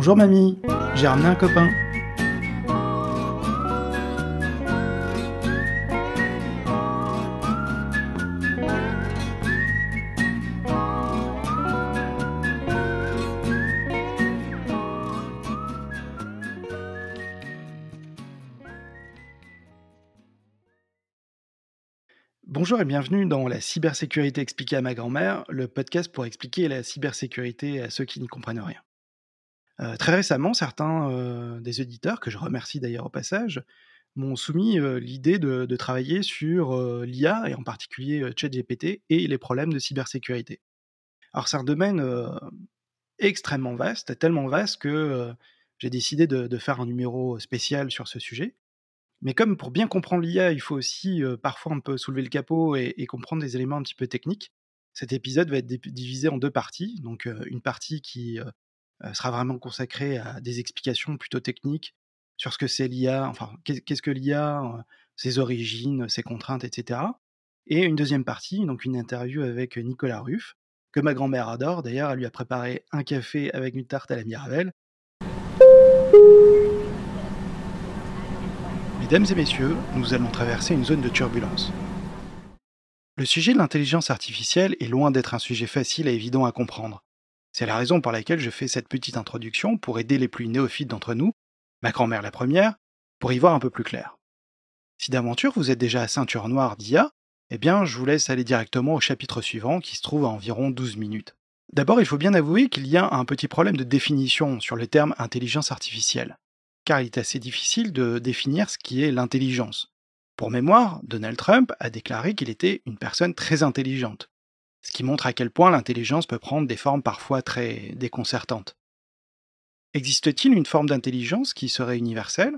Bonjour mamie, j'ai ramené un copain. Bonjour et bienvenue dans la cybersécurité expliquée à ma grand-mère, le podcast pour expliquer la cybersécurité à ceux qui n'y comprennent rien. Euh, très récemment, certains euh, des auditeurs, que je remercie d'ailleurs au passage, m'ont soumis euh, l'idée de, travailler sur l'IA et en particulier ChatGPT et les problèmes de cybersécurité. Alors c'est un domaine extrêmement vaste, tellement vaste que j'ai décidé de, faire un numéro spécial sur ce sujet. Mais comme pour bien comprendre l'IA, il faut aussi parfois un peu soulever le capot et, comprendre des éléments un petit peu techniques, cet épisode va être divisé en deux parties. Donc une partie qui sera vraiment consacrée à des explications plutôt techniques sur ce que c'est l'IA, enfin qu'est-ce que l'IA, ses origines, ses contraintes, etc. Et une deuxième partie, donc une interview avec Nicolas Ruff, que ma grand-mère adore. D'ailleurs, elle lui a préparé un café avec une tarte à la Mirabelle. Mesdames et messieurs, nous allons traverser une zone de turbulence. Le sujet de l'intelligence artificielle est loin d'être un sujet facile et évident à comprendre. C'est la raison pour laquelle je fais cette petite introduction pour aider les plus néophytes d'entre nous, ma grand-mère la première, pour y voir un peu plus clair. Si d'aventure vous êtes déjà à ceinture noire d'IA, eh bien je vous laisse aller directement au chapitre suivant qui se trouve à environ 12 minutes. D'abord, il faut bien avouer qu'il y a un petit problème de définition sur le terme intelligence artificielle car il est assez difficile de définir ce qui est l'intelligence. Pour mémoire, Donald Trump a déclaré qu'il était une personne très intelligente, ce qui montre à quel point l'intelligence peut prendre des formes parfois très déconcertantes. Existe-t-il une forme d'intelligence qui serait universelle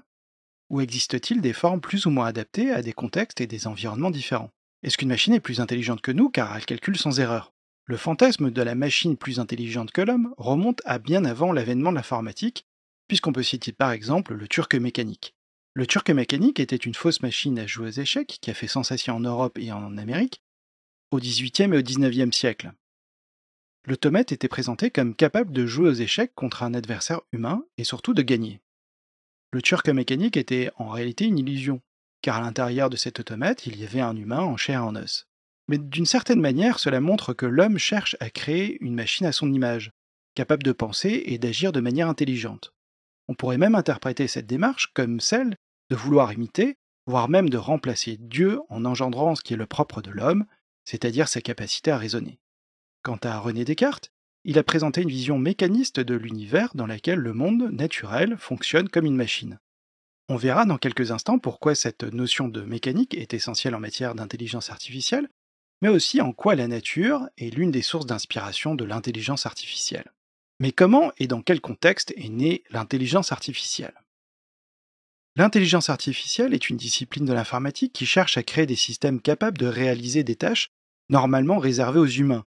Ou existe-t-il des formes plus ou moins adaptées à des contextes et des environnements différents? Est-ce qu'une machine est plus intelligente que nous car elle calcule sans erreur? Le fantasme de la machine plus intelligente que l'homme remonte à bien avant l'avènement de l'informatique puisqu'on peut citer par exemple le turc mécanique. Le turc mécanique était une fausse machine à jouer aux échecs qui a fait sensation en Europe et en Amérique au XVIIIe et au XIXe siècle. L'automate était présenté comme capable de jouer aux échecs contre un adversaire humain et surtout de gagner. Le turc mécanique était en réalité une illusion, car à l'intérieur de cet automate il y avait un humain en chair et en os. Mais d'une certaine manière, cela montre que l'homme cherche à créer une machine à son image, capable de penser et d'agir de manière intelligente. On pourrait même interpréter cette démarche comme celle de vouloir imiter, voire même de remplacer Dieu en engendrant ce qui est le propre de l'homme, c'est-à-dire sa capacité à raisonner. Quant à René Descartes, il a présenté une vision mécaniste de l'univers dans laquelle le monde naturel fonctionne comme une machine. On verra dans quelques instants pourquoi cette notion de mécanique est essentielle en matière d'intelligence artificielle, mais aussi en quoi la nature est l'une des sources d'inspiration de l'intelligence artificielle. Mais comment et dans quel contexte est née l'intelligence artificielle? L'intelligence artificielle est une discipline de l'informatique qui cherche à créer des systèmes capables de réaliser des tâches normalement réservées aux humains,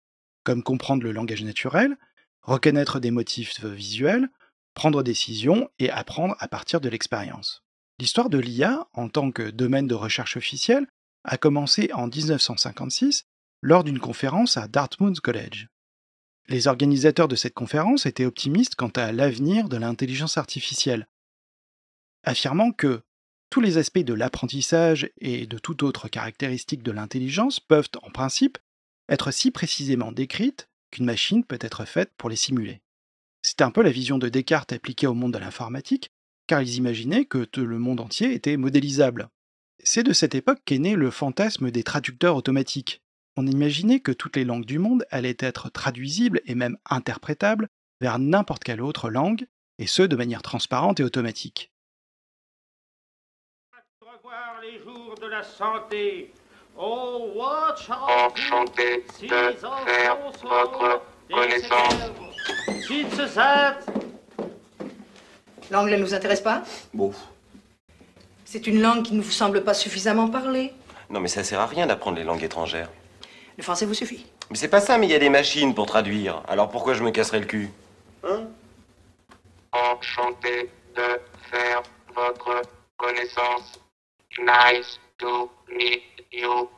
comme comprendre le langage naturel, reconnaître des motifs visuels, prendre des décisions et apprendre à partir de l'expérience. L'histoire de l'IA, en tant que domaine de recherche officiel, a commencé en 1956 lors d'une conférence à Dartmouth College. Les organisateurs de cette conférence étaient optimistes quant à l'avenir de l'intelligence artificielle, affirmant que tous les aspects de l'apprentissage et de toute autre caractéristique de l'intelligence peuvent, en principe, être si précisément décrites qu'une machine peut être faite pour les simuler. C'était un peu la vision de Descartes appliquée au monde de l'informatique, car ils imaginaient que le monde entier était modélisable. C'est de cette époque qu'est né le fantasme des traducteurs automatiques, on imaginait que toutes les langues du monde allaient être traduisibles et même interprétables vers n'importe quelle autre langue, et ce de manière transparente et automatique. Revoir les jours de la santé. Oh, Enchanté de faire votre connaissance. L'anglais ne nous intéresse pas? Bon. C'est une langue qui ne vous semble pas suffisamment parler. Non, mais ça sert à rien d'apprendre les langues étrangères. Le français vous suffit. Mais c'est pas ça, mais il y a des machines pour traduire. Alors pourquoi je me casserais le cul? Hein? Enchanté de faire votre connaissance. Nice to meet you.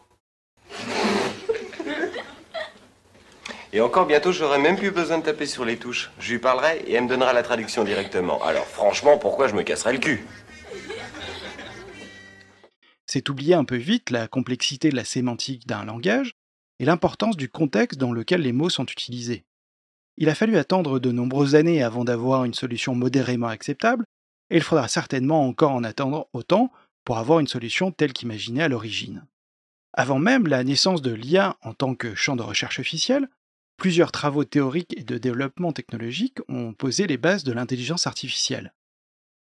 Et encore bientôt, j'aurai même plus besoin de taper sur les touches. Je lui parlerai et elle me donnera la traduction directement. Alors franchement, pourquoi je me casserais le cul? C'est oublier un peu vite la complexité de la sémantique d'un langage et l'importance du contexte dans lequel les mots sont utilisés. Il a fallu attendre de nombreuses années avant d'avoir une solution modérément acceptable, et il faudra certainement encore en attendre autant pour avoir une solution telle qu'imaginée à l'origine. Avant même la naissance de l'IA en tant que champ de recherche officiel, plusieurs travaux théoriques et de développement technologique ont posé les bases de l'intelligence artificielle.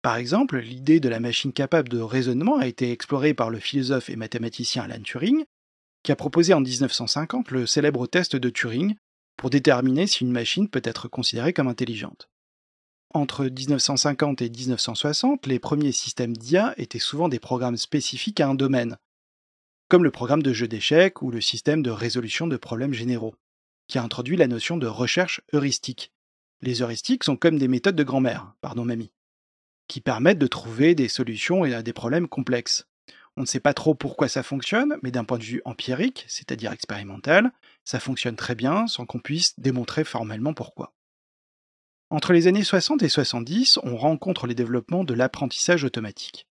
Par exemple, l'idée de la machine capable de raisonnement a été explorée par le philosophe et mathématicien Alan Turing, qui a proposé en 1950 le célèbre test de Turing pour déterminer si une machine peut être considérée comme intelligente. Entre 1950 et 1960, les premiers systèmes d'IA étaient souvent des programmes spécifiques à un domaine, comme le programme de jeu d'échecs ou le système de résolution de problèmes généraux, qui a introduit la notion de recherche heuristique. Les heuristiques sont comme des méthodes de grand-mère, pardon mamie, qui permettent de trouver des solutions à des problèmes complexes. On ne sait pas trop pourquoi ça fonctionne, mais d'un point de vue empirique, c'est-à-dire expérimental, ça fonctionne très bien sans qu'on puisse démontrer formellement pourquoi. Entre les années 60 et 70, on rencontre les développements de l'apprentissage automatique.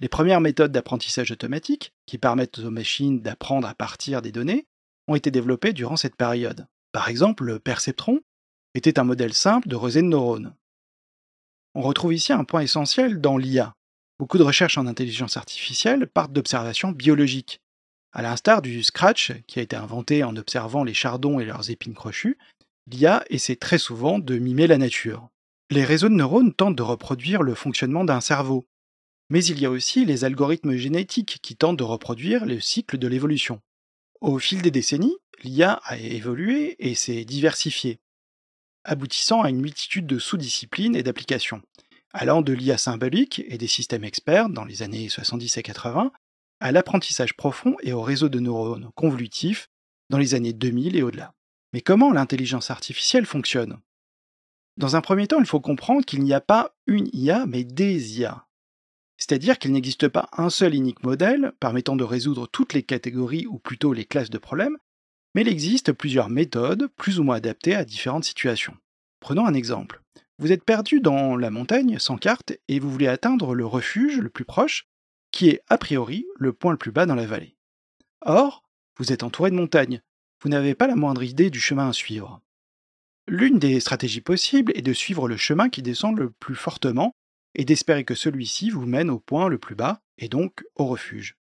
Les premières méthodes d'apprentissage automatique, qui permettent aux machines d'apprendre à partir des données, ont été développées durant cette période. Par exemple, le perceptron était un modèle simple de rosée de neurones. On retrouve ici un point essentiel dans l'IA, Beaucoup de recherches en intelligence artificielle partent d'observations biologiques. À l'instar du Scratch, qui a été inventé en observant les chardons et leurs épines crochues, l'IA essaie très souvent de mimer la nature. Les réseaux de neurones tentent de reproduire le fonctionnement d'un cerveau. Mais il y a aussi les algorithmes génétiques qui tentent de reproduire le cycle de l'évolution. Au fil des décennies, l'IA a évolué et s'est diversifiée, aboutissant à une multitude de sous-disciplines et d'applications allant de l'IA symbolique et des systèmes experts dans les années 70 et 80 à l'apprentissage profond et au réseau de neurones convolutifs dans les années 2000 et au-delà. Mais comment l'intelligence artificielle fonctionne? Dans un premier temps, il faut comprendre qu'il n'y a pas une IA, mais des IA. C'est-à-dire qu'il n'existe pas un seul unique modèle permettant de résoudre toutes les catégories ou plutôt les classes de problèmes, mais il existe plusieurs méthodes plus ou moins adaptées à différentes situations. Prenons un exemple. Vous êtes perdu dans la montagne sans carte et vous voulez atteindre le refuge le plus proche, qui est a priori le point le plus bas dans la vallée. Or, vous êtes entouré de montagnes, vous n'avez pas la moindre idée du chemin à suivre. L'une des stratégies possibles est de suivre le chemin qui descend le plus fortement et d'espérer que celui-ci vous mène au point le plus bas et donc au refuge.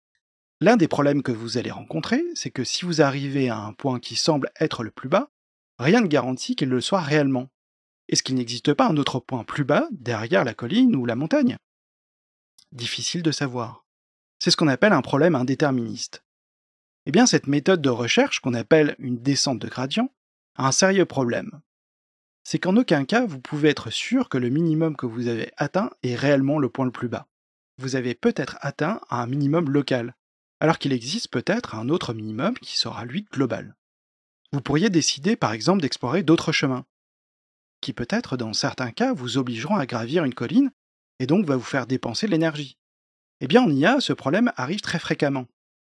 L'un des problèmes que vous allez rencontrer, c'est que si vous arrivez à un point qui semble être le plus bas, rien ne garantit qu'il le soit réellement. Est-ce qu'il n'existe pas un autre point plus bas, derrière la colline ou la montagne? Difficile de savoir. C'est ce qu'on appelle un problème indéterministe. Eh bien, cette méthode de recherche, qu'on appelle une descente de gradient, a un sérieux problème. C'est qu'en aucun cas vous pouvez être sûr que le minimum que vous avez atteint est réellement le point le plus bas. Vous avez peut-être atteint un minimum local, alors qu'il existe peut-être un autre minimum qui sera lui global. Vous pourriez décider par exemple d'explorer d'autres chemins, qui peut-être dans certains cas vous obligeront à gravir une colline et donc va vous faire dépenser de l'énergie. Eh bien en IA, ce problème arrive très fréquemment.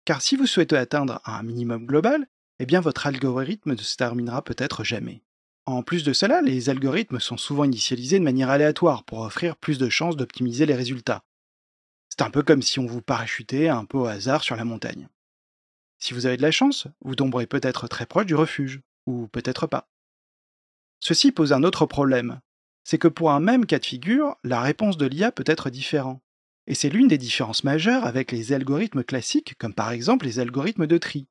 Car si vous souhaitez atteindre un minimum global, eh bien votre algorithme ne se terminera peut-être jamais. En plus de cela, les algorithmes sont souvent initialisés de manière aléatoire pour offrir plus de chances d'optimiser les résultats. C'est un peu comme si on vous parachutait un peu au hasard sur la montagne. Si vous avez de la chance, vous tomberez peut-être très proche du refuge, ou peut-être pas. Ceci pose un autre problème, c'est que pour un même cas de figure, la réponse de l'IA peut être différente. Et c'est l'une des différences majeures avec les algorithmes classiques, comme par exemple les algorithmes de tri.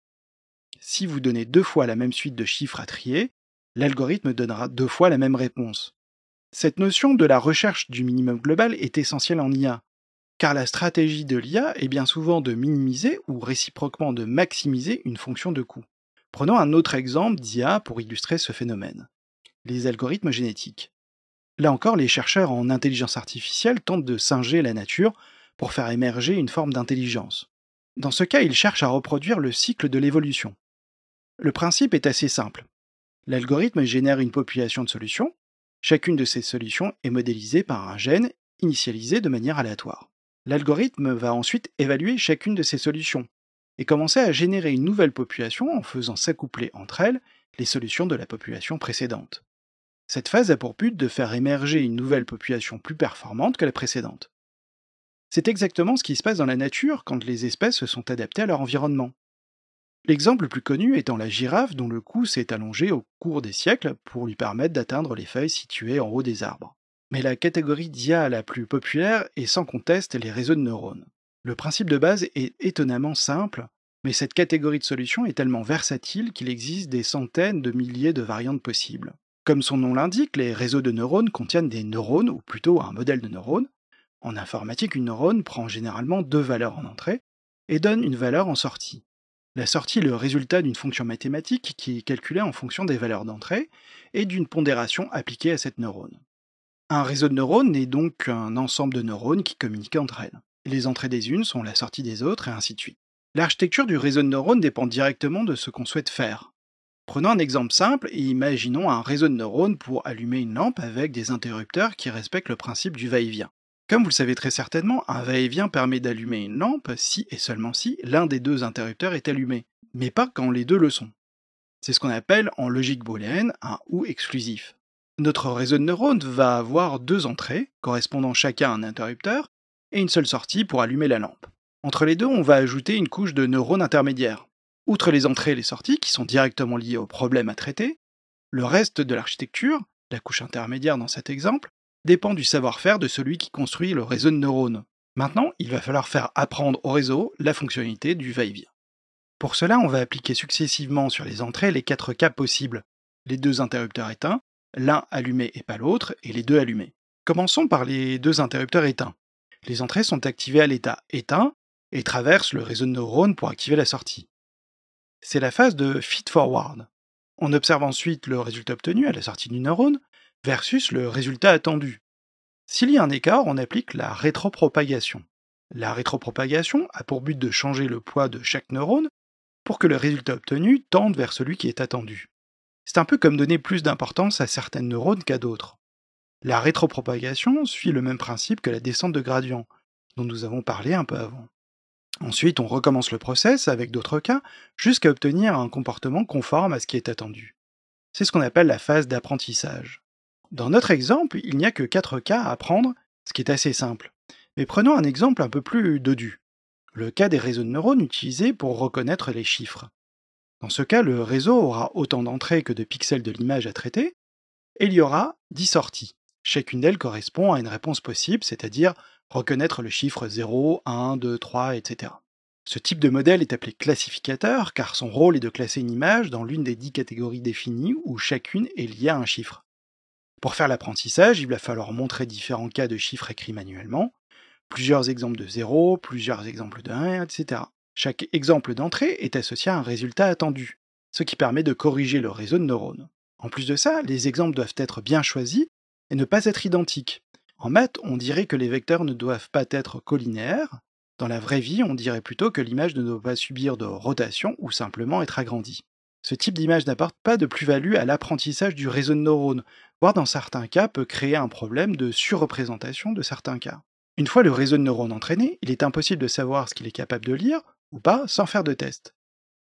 Si vous donnez deux fois la même suite de chiffres à trier, l'algorithme donnera deux fois la même réponse. Cette notion de la recherche du minimum global est essentielle en IA, car la stratégie de l'IA est bien souvent de minimiser ou réciproquement de maximiser une fonction de coût. Prenons un autre exemple d'IA pour illustrer ce phénomène les algorithmes génétiques. Là encore, les chercheurs en intelligence artificielle tentent de singer la nature pour faire émerger une forme d'intelligence. Dans ce cas, ils cherchent à reproduire le cycle de l'évolution. Le principe est assez simple. L'algorithme génère une population de solutions. Chacune de ces solutions est modélisée par un gène initialisé de manière aléatoire. L'algorithme va ensuite évaluer chacune de ces solutions et commencer à générer une nouvelle population en faisant s'accoupler entre elles les solutions de la population précédente. Cette phase a pour but de faire émerger une nouvelle population plus performante que la précédente. C'est exactement ce qui se passe dans la nature quand les espèces se sont adaptées à leur environnement. L'exemple le plus connu étant la girafe dont le cou s'est allongé au cours des siècles pour lui permettre d'atteindre les feuilles situées en haut des arbres. Mais la catégorie d'IA la plus populaire est sans conteste les réseaux de neurones. Le principe de base est étonnamment simple, mais cette catégorie de solutions est tellement versatile qu'il existe des centaines de milliers de variantes possibles. Comme son nom l'indique, les réseaux de neurones contiennent des neurones, ou plutôt un modèle de neurones. En informatique, une neurone prend généralement deux valeurs en entrée et donne une valeur en sortie. La sortie est le résultat d'une fonction mathématique qui est calculée en fonction des valeurs d'entrée et d'une pondération appliquée à cette neurone. Un réseau de neurones est donc un ensemble de neurones qui communiquent entre elles. Les entrées des unes sont la sortie des autres et ainsi de suite. L'architecture du réseau de neurones dépend directement de ce qu'on souhaite faire. Prenons un exemple simple et imaginons un réseau de neurones pour allumer une lampe avec des interrupteurs qui respectent le principe du va-et-vient. Comme vous le savez très certainement, un va-et-vient permet d'allumer une lampe si et seulement si l'un des deux interrupteurs est allumé, mais pas quand les deux le sont. C'est ce qu'on appelle en logique booléenne un ou exclusif. Notre réseau de neurones va avoir deux entrées, correspondant chacun à un interrupteur, et une seule sortie pour allumer la lampe. Entre les deux, on va ajouter une couche de neurones intermédiaires. Outre les entrées et les sorties, qui sont directement liées au problème à traiter, le reste de l'architecture, la couche intermédiaire dans cet exemple, dépend du savoir-faire de celui qui construit le réseau de neurones. Maintenant, il va falloir faire apprendre au réseau la fonctionnalité du va-et-vient. Pour cela, on va appliquer successivement sur les entrées les quatre cas possibles. Les deux interrupteurs éteints, l'un allumé et pas l'autre, et les deux allumés. Commençons par les deux interrupteurs éteints. Les entrées sont activées à l'état éteint et traversent le réseau de neurones pour activer la sortie. C'est la phase de feed-forward. On observe ensuite le résultat obtenu à la sortie du neurone versus le résultat attendu. S'il y a un écart, on applique la rétropropagation. La rétropropagation a pour but de changer le poids de chaque neurone pour que le résultat obtenu tende vers celui qui est attendu. C'est un peu comme donner plus d'importance à certaines neurones qu'à d'autres. La rétropropagation suit le même principe que la descente de gradient, dont nous avons parlé un peu avant. Ensuite, on recommence le process avec d'autres cas jusqu'à obtenir un comportement conforme à ce qui est attendu. C'est ce qu'on appelle la phase d'apprentissage. Dans notre exemple, il n'y a que 4 cas à apprendre, ce qui est assez simple. Mais prenons un exemple un peu plus dodu. Le cas des réseaux de neurones utilisés pour reconnaître les chiffres. Dans ce cas, le réseau aura autant d'entrées que de pixels de l'image à traiter, et il y aura 10 sorties. Chacune d'elles correspond à une réponse possible, c'est-à-dire reconnaître le chiffre 0, 1, 2, 3, etc. Ce type de modèle est appelé classificateur car son rôle est de classer une image dans l'une des 10 catégories définies où chacune est liée à un chiffre. Pour faire l'apprentissage, il va falloir montrer différents cas de chiffres écrits manuellement, plusieurs exemples de 0, plusieurs exemples de 1, etc. Chaque exemple d'entrée est associé à un résultat attendu, ce qui permet de corriger le réseau de neurones. En plus de ça, les exemples doivent être bien choisis et ne pas être identiques. En maths, on dirait que les vecteurs ne doivent pas être collinéaires. Dans la vraie vie, on dirait plutôt que l'image ne doit pas subir de rotation ou simplement être agrandie. Ce type d'image n'apporte pas de plus-value à l'apprentissage du réseau de neurones, voire dans certains cas peut créer un problème de surreprésentation de certains cas. Une fois le réseau de neurones entraîné, il est impossible de savoir ce qu'il est capable de lire ou pas sans faire de test.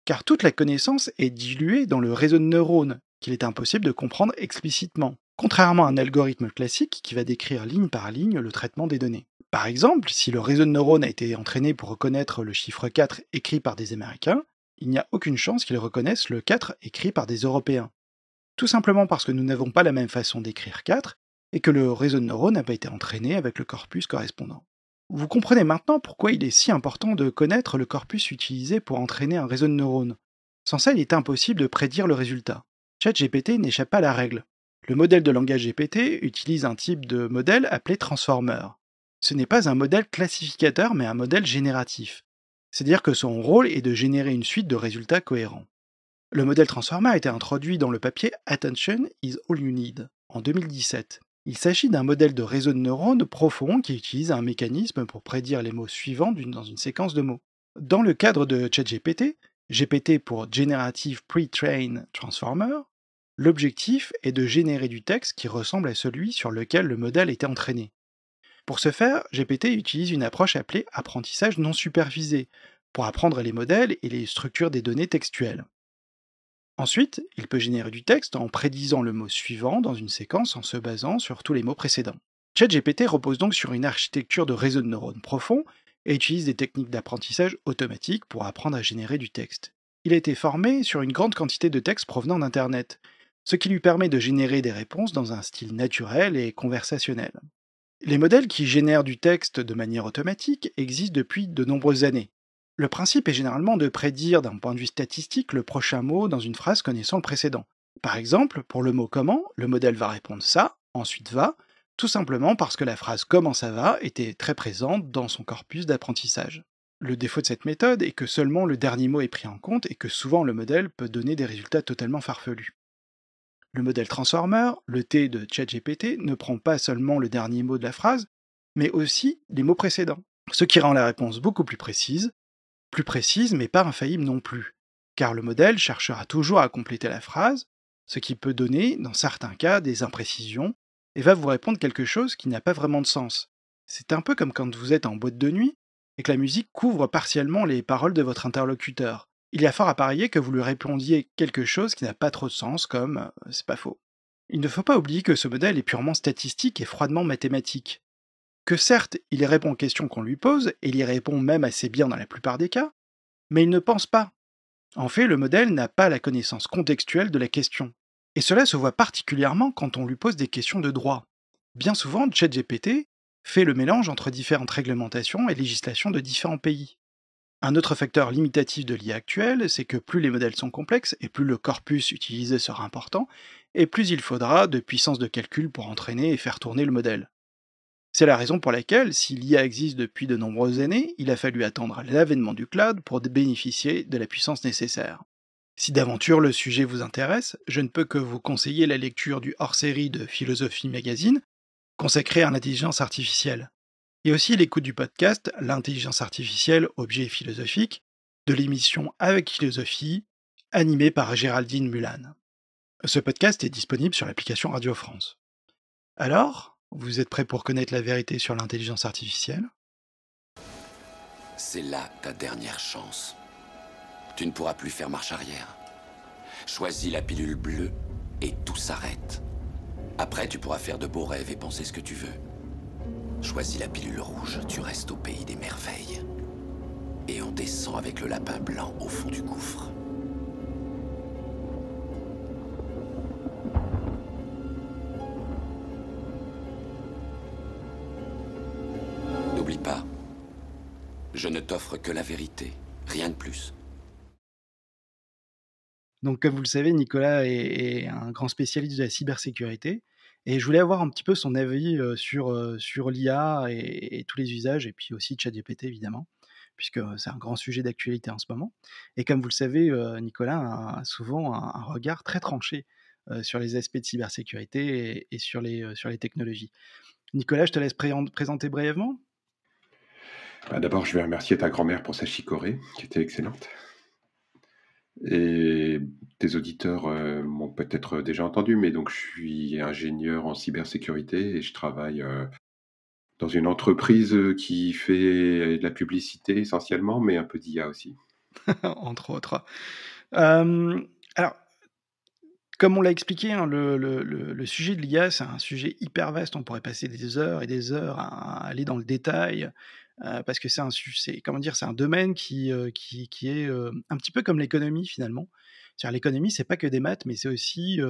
Car toute la connaissance est diluée dans le réseau de neurones, qu'il est impossible de comprendre explicitement, contrairement à un algorithme classique qui va décrire ligne par ligne le traitement des données. Par exemple, si le réseau de neurones a été entraîné pour reconnaître le chiffre 4 écrit par des Américains, il n'y a aucune chance qu'il reconnaisse le 4 écrit par des Européens tout simplement parce que nous n'avons pas la même façon d'écrire 4 et que le réseau de neurones n'a pas été entraîné avec le corpus correspondant. Vous comprenez maintenant pourquoi il est si important de connaître le corpus utilisé pour entraîner un réseau de neurones. Sans ça, il est impossible de prédire le résultat. ChatGPT n'échappe pas à la règle. Le modèle de langage GPT utilise un type de modèle appelé transformer. Ce n'est pas un modèle classificateur mais un modèle génératif. C'est-à-dire que son rôle est de générer une suite de résultats cohérents. Le modèle transformer a été introduit dans le papier Attention is all you need en 2017. Il s'agit d'un modèle de réseau de neurones profond qui utilise un mécanisme pour prédire les mots suivants dans une séquence de mots. Dans le cadre de ChatGPT, GPT pour Generative Pre-trained Transformer, l'objectif est de générer du texte qui ressemble à celui sur lequel le modèle était entraîné. Pour ce faire, GPT utilise une approche appelée apprentissage non supervisé pour apprendre les modèles et les structures des données textuelles. Ensuite, il peut générer du texte en prédisant le mot suivant dans une séquence en se basant sur tous les mots précédents. ChatGPT repose donc sur une architecture de réseau de neurones profond et utilise des techniques d'apprentissage automatique pour apprendre à générer du texte. Il a été formé sur une grande quantité de textes provenant d'Internet, ce qui lui permet de générer des réponses dans un style naturel et conversationnel. Les modèles qui génèrent du texte de manière automatique existent depuis de nombreuses années. Le principe est généralement de prédire d'un point de vue statistique le prochain mot dans une phrase connaissant le précédent. Par exemple, pour le mot comment, le modèle va répondre ça, ensuite va, tout simplement parce que la phrase comment ça va était très présente dans son corpus d'apprentissage. Le défaut de cette méthode est que seulement le dernier mot est pris en compte et que souvent le modèle peut donner des résultats totalement farfelus. Le modèle Transformer, le T de ChatGPT, ne prend pas seulement le dernier mot de la phrase, mais aussi les mots précédents, ce qui rend la réponse beaucoup plus précise, plus précise mais pas infaillible non plus, car le modèle cherchera toujours à compléter la phrase, ce qui peut donner, dans certains cas, des imprécisions, et va vous répondre quelque chose qui n'a pas vraiment de sens. C'est un peu comme quand vous êtes en boîte de nuit et que la musique couvre partiellement les paroles de votre interlocuteur il y a fort à parier que vous lui répondiez quelque chose qui n'a pas trop de sens, comme c'est pas faux. Il ne faut pas oublier que ce modèle est purement statistique et froidement mathématique. Que certes, il répond aux questions qu'on lui pose, et il y répond même assez bien dans la plupart des cas, mais il ne pense pas. En fait, le modèle n'a pas la connaissance contextuelle de la question. Et cela se voit particulièrement quand on lui pose des questions de droit. Bien souvent, ChatGPT fait le mélange entre différentes réglementations et législations de différents pays. Un autre facteur limitatif de l'IA actuelle, c'est que plus les modèles sont complexes et plus le corpus utilisé sera important, et plus il faudra de puissance de calcul pour entraîner et faire tourner le modèle. C'est la raison pour laquelle, si l'IA existe depuis de nombreuses années, il a fallu attendre l'avènement du cloud pour bénéficier de la puissance nécessaire. Si d'aventure le sujet vous intéresse, je ne peux que vous conseiller la lecture du hors-série de Philosophie Magazine, consacré à l'intelligence artificielle et aussi l'écoute du podcast L'intelligence artificielle, objet philosophique, de l'émission Avec philosophie, animée par Géraldine Mulan. Ce podcast est disponible sur l'application Radio France. Alors, vous êtes prêts pour connaître la vérité sur l'intelligence artificielle? C'est là ta dernière chance. Tu ne pourras plus faire marche arrière. Choisis la pilule bleue et tout s'arrête. Après, tu pourras faire de beaux rêves et penser ce que tu veux. Choisis la pilule rouge, tu restes au pays des merveilles. Et on descend avec le lapin blanc au fond du gouffre. N'oublie pas, je ne t'offre que la vérité, rien de plus. Donc comme vous le savez, Nicolas est, est un grand spécialiste de la cybersécurité. Et je voulais avoir un petit peu son avis sur, sur l'IA et, tous les usages, et puis aussi ChatGPT évidemment, puisque c'est un grand sujet d'actualité en ce moment. Et comme vous le savez, Nicolas a souvent un, regard très tranché sur les aspects de cybersécurité et, sur, les, sur les technologies. Nicolas, je te laisse présenter brièvement. Bah, d'abord, je vais remercier ta grand-mère pour sa chicorée, qui était excellente. Et tes auditeurs euh, m'ont peut-être déjà entendu, mais donc je suis ingénieur en cybersécurité et je travaille euh, dans une entreprise qui fait de la publicité essentiellement, mais un peu d'IA aussi. Entre autres. alors, comme on l'a expliqué, hein, le, sujet de l'IA, c'est un sujet hyper vaste. On pourrait passer des heures et des heures à aller dans le détail parce que c'est un, comment dire, c'est un domaine qui, qui, qui, est un petit peu comme l'économie finalement. L'économie, c'est pas que des maths, mais c'est aussi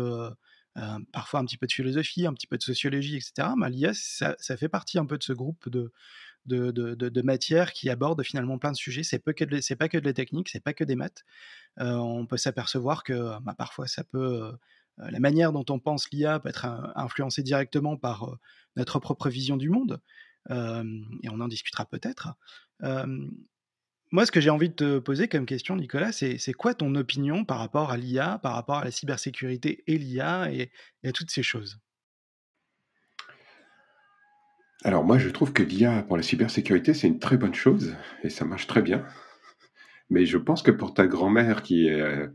parfois un petit peu de philosophie, un petit peu de sociologie, etc. Mais l'IA, ça, fait partie un peu de ce groupe de, de, de, de, matières qui abordent finalement plein de sujets. C'est pas que de, c'est pas que de la technique, c'est pas que des maths. on peut s'apercevoir que bah, parfois ça peut la manière dont on pense l'IA peut être influencée directement par notre propre vision du monde et on en discutera peut-être. moi, ce que j'ai envie de te poser comme question, Nicolas, c'est, quoi ton opinion par rapport à l'IA, par rapport à la cybersécurité et l'IA et, à toutes ces choses? Alors moi, je trouve que l'IA pour la cybersécurité, c'est une très bonne chose et ça marche très bien. Mais je pense que pour ta grand-mère, qui est,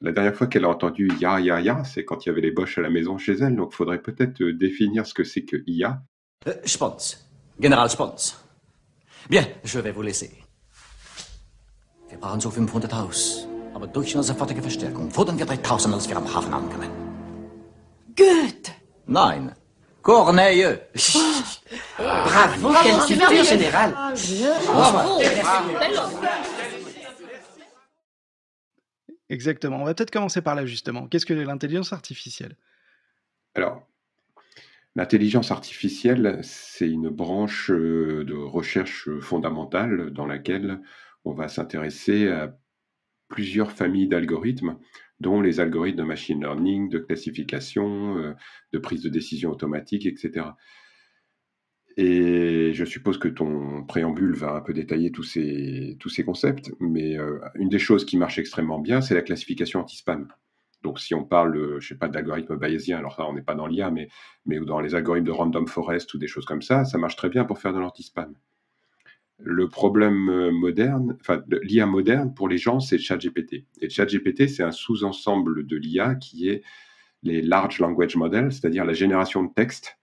la dernière fois qu'elle a entendu IA, IA, IA, c'est quand il y avait les Bosch à la maison chez elle. Donc, il faudrait peut-être définir ce que c'est que IA. je pense. General Spons. Bien, je vais vous laisser. Wir brauchen so 500 Haus. Aber durch unsere sofortige Verstärkung wurden wir 3000, als wir am Hafen ankamen. Goethe Nein, Corneille. Bravo, quelle culture générale Exactement. On va peut-être commencer par là, justement. Qu'est-ce que l'intelligence artificielle? Alors, l'intelligence artificielle, c'est une branche euh, de recherche fondamentale dans laquelle on va s'intéresser à plusieurs familles d'algorithmes, dont les algorithmes de machine learning, de classification, euh, de prise de décision automatique, etc. Et je suppose que ton préambule va un peu détailler tous ces, concepts, mais euh, une des choses qui marche extrêmement bien, c'est la classification anti-spam. Donc si on parle, je sais pas, d'algorithmes bayésiens, alors ça on n'est pas dans l'IA, mais, mais dans les algorithmes de random forest ou des choses comme ça, ça marche très bien pour faire de l'anti-spam. Le problème euh, moderne, enfin l'IA moderne pour les gens, c'est ChatGPT. Et ChatGPT, c'est un sous-ensemble de l'IA qui est les large language models, c'est-à-dire la génération de texte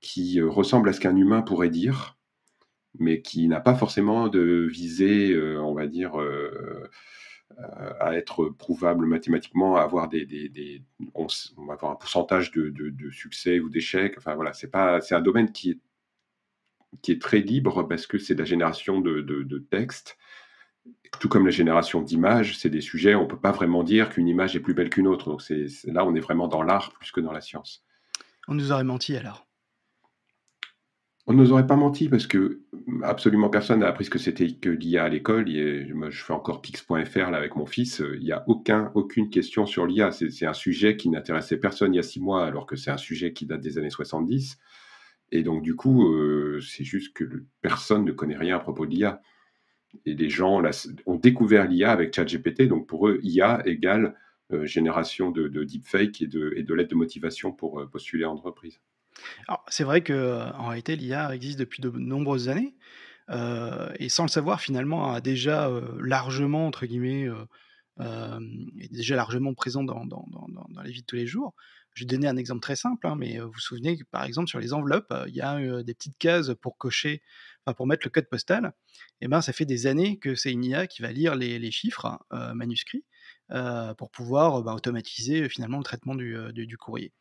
qui euh, ressemble à ce qu'un humain pourrait dire, mais qui n'a pas forcément de visée, euh, on va dire, euh, à être prouvable mathématiquement, à avoir des, on, va avoir un pourcentage de, de, succès ou d'échec. Enfin voilà, c'est pas, c'est un domaine qui est qui est très libre parce que c'est la génération de, de, de textes, tout comme la génération d'images, c'est des sujets, on peut pas vraiment dire qu'une image est plus belle qu'une autre. Donc c'est, là, on est vraiment dans l'art plus que dans la science. On nous aurait menti alors. On ne nous aurait pas menti parce que absolument personne n'a appris ce que c'était que l'IA à l'école. Moi, je fais encore pix.fr avec mon fils. Il n'y a aucun, aucune question sur l'IA. C'est un sujet qui n'intéressait personne il y a six mois, alors que c'est un sujet qui date des années 70. Et donc, du coup, euh, c'est juste que personne ne connaît rien à propos de l'IA. Et les gens ont découvert l'IA avec ChatGPT. Donc, pour eux, IA égale euh, génération de, de deepfake et de, de lettres de motivation pour euh, postuler en entreprise. C'est vrai qu'en réalité, l'IA existe depuis de nombreuses années, euh, et sans le savoir, finalement, a déjà euh, largement, entre guillemets, euh, euh, est déjà largement présent dans, les vies de tous les jours. Je vais donner un exemple très simple, hein, mais vous vous souvenez que, par exemple, sur les enveloppes, il y a des petites cases pour cocher, pour mettre le code postal. Et ben, ça fait des années que c'est une IA qui va lire les, chiffres manuscrits pour pouvoir bah, automatiser finalement le traitement du courrier.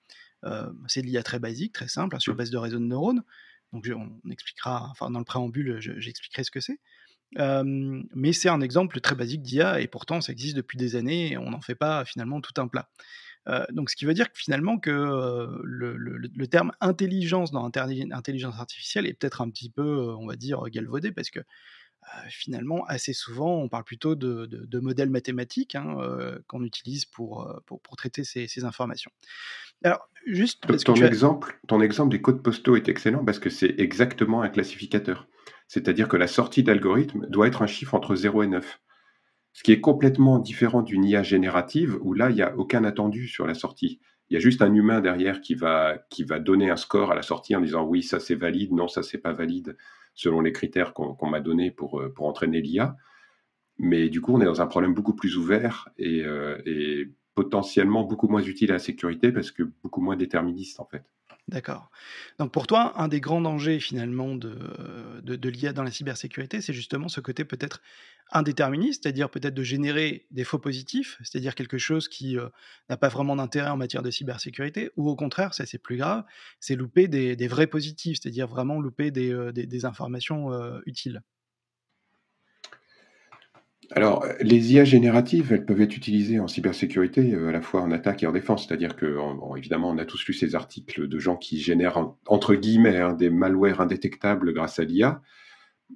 C'est de l'IA très basique, très simple, hein, sur base de réseau de neurones. Donc je, on expliquera, enfin dans le préambule, j'expliquerai ce que c'est. Euh, mais c'est un exemple très basique d'IA et pourtant ça existe depuis des années et on n'en fait pas finalement tout un plat. Euh, donc ce qui veut dire que finalement que le, le, le, terme intelligence dans intelligence artificielle est peut-être un petit peu, on va dire, galvaudé parce que finalement, assez souvent, on parle plutôt de, de, de modèles mathématiques hein, qu'on utilise pour, pour, pour, traiter ces, ces, informations. Alors, juste parce ton, que exemple, as... ton exemple des codes postaux est excellent parce que c'est exactement un classificateur. C'est-à-dire que la sortie d'algorithme doit être un chiffre entre 0 et 9. Ce qui est complètement différent d'une IA générative où là, il n'y a aucun attendu sur la sortie. Il y a juste un humain derrière qui va, qui va donner un score à la sortie en disant oui, ça c'est valide, non, ça c'est pas valide selon les critères qu'on qu m'a donnés pour, euh, pour entraîner l'IA. Mais du coup, on est dans un problème beaucoup plus ouvert et, euh, et, potentiellement beaucoup moins utile à la sécurité parce que beaucoup moins déterministe en fait. D'accord. Donc pour toi, un des grands dangers finalement de, de, de l'IA dans la cybersécurité, c'est justement ce côté peut-être indéterministe, c'est-à-dire peut-être de générer des faux positifs, c'est-à-dire quelque chose qui euh, n'a pas vraiment d'intérêt en matière de cybersécurité, ou au contraire, ça c'est plus grave, c'est louper des, vrais positifs, c'est-à-dire vraiment louper des, euh, des, informations euh, utiles. Alors, les IA génératives, elles peuvent être utilisées en cybersécurité, à la fois en attaque et en défense. C'est-à-dire que, évidemment, on a tous lu ces articles de gens qui génèrent, entre guillemets, hein, des malwares indétectables grâce à l'IA,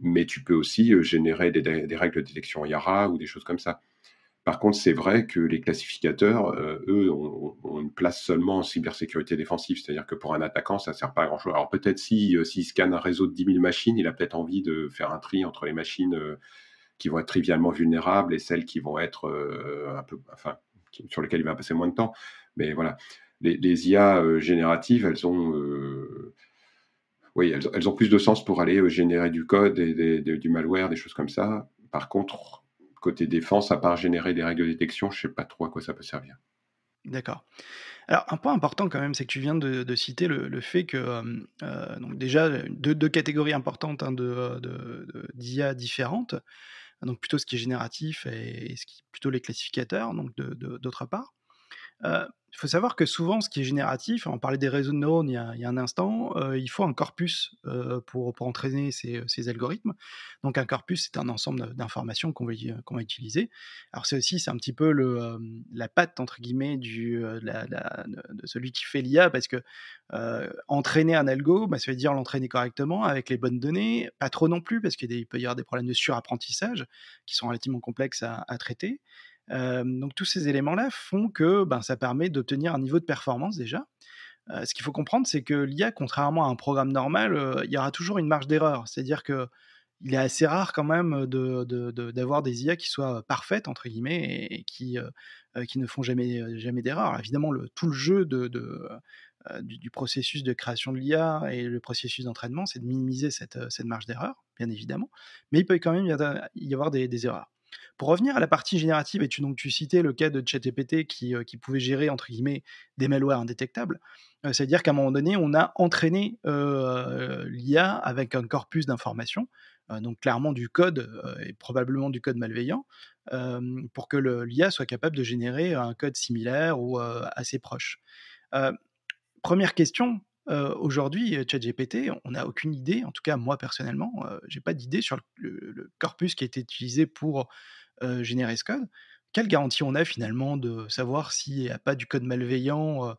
mais tu peux aussi générer des, règles de détection IARA ou des choses comme ça. Par contre, c'est vrai que les classificateurs, euh, eux, ont, une place seulement en cybersécurité défensive. C'est-à-dire que pour un attaquant, ça ne sert pas à grand-chose. Alors peut-être si, euh, s'il scanne un réseau de 10 000 machines, il a peut-être envie de faire un tri entre les machines euh, qui vont être trivialement vulnérables et celles qui vont être euh, un peu, enfin, sur lesquelles il va passer moins de temps. Mais voilà, les, IA euh, génératives, elles ont, euh, oui, elles, ont plus de sens pour aller générer du code et du malware, des choses comme ça. Par contre, côté défense, à part générer des règles de détection, je sais pas trop à quoi ça peut servir. D'accord. Alors, un point important quand même, c'est que tu viens de, citer le, fait que, donc déjà, deux, catégories importantes hein, d'IA différentes. Donc plutôt ce qui est génératif et, ce qui plutôt les classificateurs, donc d'autre part. Il faut savoir que souvent, ce qui est génératif, on parlait des réseaux de neurones il y a, un instant, euh, il faut un corpus euh, pour, entraîner ces, algorithmes. Donc un corpus, c'est un ensemble d'informations qu'on va, utiliser. Alors c'est aussi, c'est un petit peu euh, la patte, entre guillemets, de celui qui fait l'IA, parce que entraîner un algo, bah, ça veut dire l'entraîner correctement, avec les bonnes données, pas trop non plus, parce qu'il peut y avoir des problèmes de surapprentissage qui sont relativement complexes à traiter donc tous ces éléments-là font que ben, ça permet d'obtenir un niveau de performance déjà. ce qu'il faut comprendre, c'est que l'IA, contrairement à un programme normal, il y aura toujours une marge d'erreur. C'est-à-dire que il est assez rare quand même d'avoir de, des IA qui soient parfaites entre guillemets et, qui, ne font jamais, jamais d'erreur. Évidemment, tout le jeu du, processus de création de l'IA et le processus d'entraînement, c'est de minimiser cette marge d'erreur, bien évidemment, mais il peut quand même y avoir des erreurs. Pour revenir à la partie générative, et tu, donc, tu citais le cas de ChatGPT qui, euh, qui pouvait gérer, entre guillemets, des malwares indétectables. Euh, c'est-à-dire qu'à un moment donné, on a entraîné euh, l'IA avec un corpus d'informations, donc clairement du code, et probablement du code malveillant, pour que l'IA soit capable de générer un code similaire ou assez proche. première question, aujourd'hui, ChatGPT, on n'a aucune idée, en tout cas moi personnellement, j'ai pas d'idée sur le, corpus qui a été utilisé pour générer ce code. Quelle garantie on a finalement de savoir s'il n'y a pas du code malveillant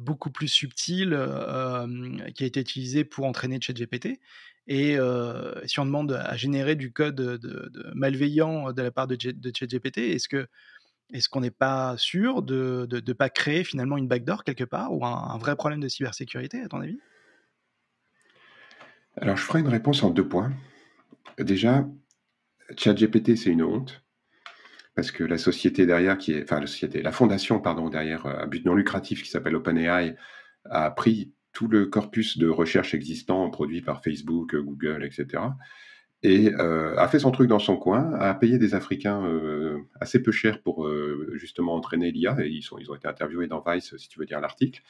beaucoup plus subtil qui a été utilisé pour entraîner ChatGPT? Et si on demande à générer du code de, malveillant de la part de, ChatGPT, est-ce que est-ce qu'on n'est pas sûr de ne pas créer finalement une backdoor quelque part ou un, vrai problème de cybersécurité, à ton avis? Alors, je ferai une réponse en deux points. Déjà, ChatGPT, c'est une honte. Parce que la société derrière, qui est, enfin la société, la fondation pardon derrière un but non lucratif qui s'appelle OpenAI, a pris tout le corpus de recherche existant produit par Facebook, Google, etc et euh, a fait son truc dans son coin, a payé des Africains euh, assez peu cher pour euh, justement entraîner l'IA, et ils, ont été interviewés dans Vice, si tu veux dire l'article,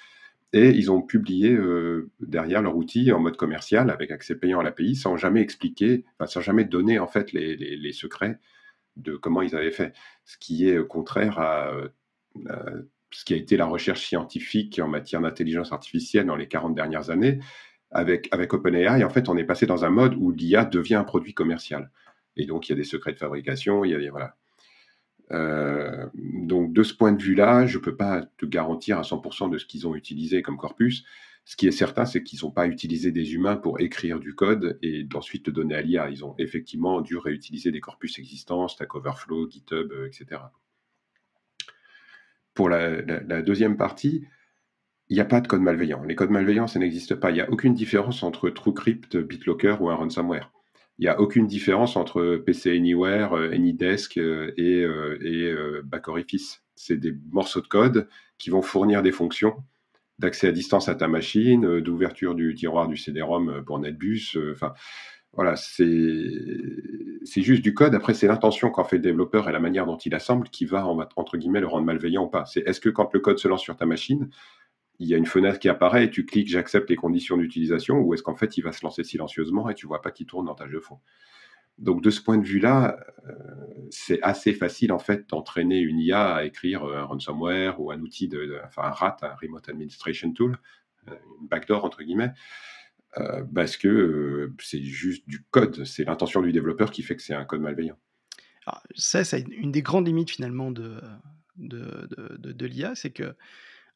et ils ont publié derrière leur outil en mode commercial, avec accès payant à l'API, sans jamais expliquer, sans jamais donner en fait les, secrets de comment ils avaient fait, ce qui est contraire à ce qui a été la recherche scientifique en matière d'intelligence artificielle dans les 40 dernières années, avec, OpenAI, en fait, on est passé dans un mode où l'IA devient un produit commercial. Et donc, il y a des secrets de fabrication. Euh, donc, de ce point de vue-là, je ne peux pas te garantir à 100% de ce qu'ils ont utilisé comme corpus. Ce qui est certain, c'est qu'ils n'ont pas utilisé des humains pour écrire du code et ensuite le donner à l'IA. Ils ont effectivement dû réutiliser des corpus existants, Stack Overflow, GitHub, euh, etc. Pour la deuxième partie, il n'y a pas de code malveillant. Les codes malveillants, ça n'existe pas. Il n'y a aucune différence entre TrueCrypt, BitLocker ou un ransomware. Il n'y a aucune différence entre PC Anywhere, euh, AnyDesk euh, et, euh, et Backorifice. C'est des morceaux de code qui vont fournir des fonctions d'accès à distance à ta machine, d'ouverture du tiroir du CD-ROM pour NetBus. Enfin, voilà, c'est juste du code. Après, c'est l'intention qu'en fait le développeur et la manière dont il assemble qui va, entre guillemets, le rendre malveillant ou pas. C'est est-ce que quand le code se lance sur ta machine, il y a une fenêtre qui apparaît et tu cliques j'accepte les conditions d'utilisation ou est-ce qu'en fait il va se lancer silencieusement et tu vois pas qu'il tourne dans ta jeu de fond? Donc de ce point de vue-là, euh, c'est assez facile en fait d'entraîner une IA à écrire euh, un ransomware ou un outil de, enfin un RAT, un Remote Administration Tool, euh, une backdoor entre guillemets, parce que c'est juste du code, c'est l'intention du développeur qui fait que c'est un code malveillant. Ça, c'est une des grandes limites finalement de, de, de, de l'IA, c'est que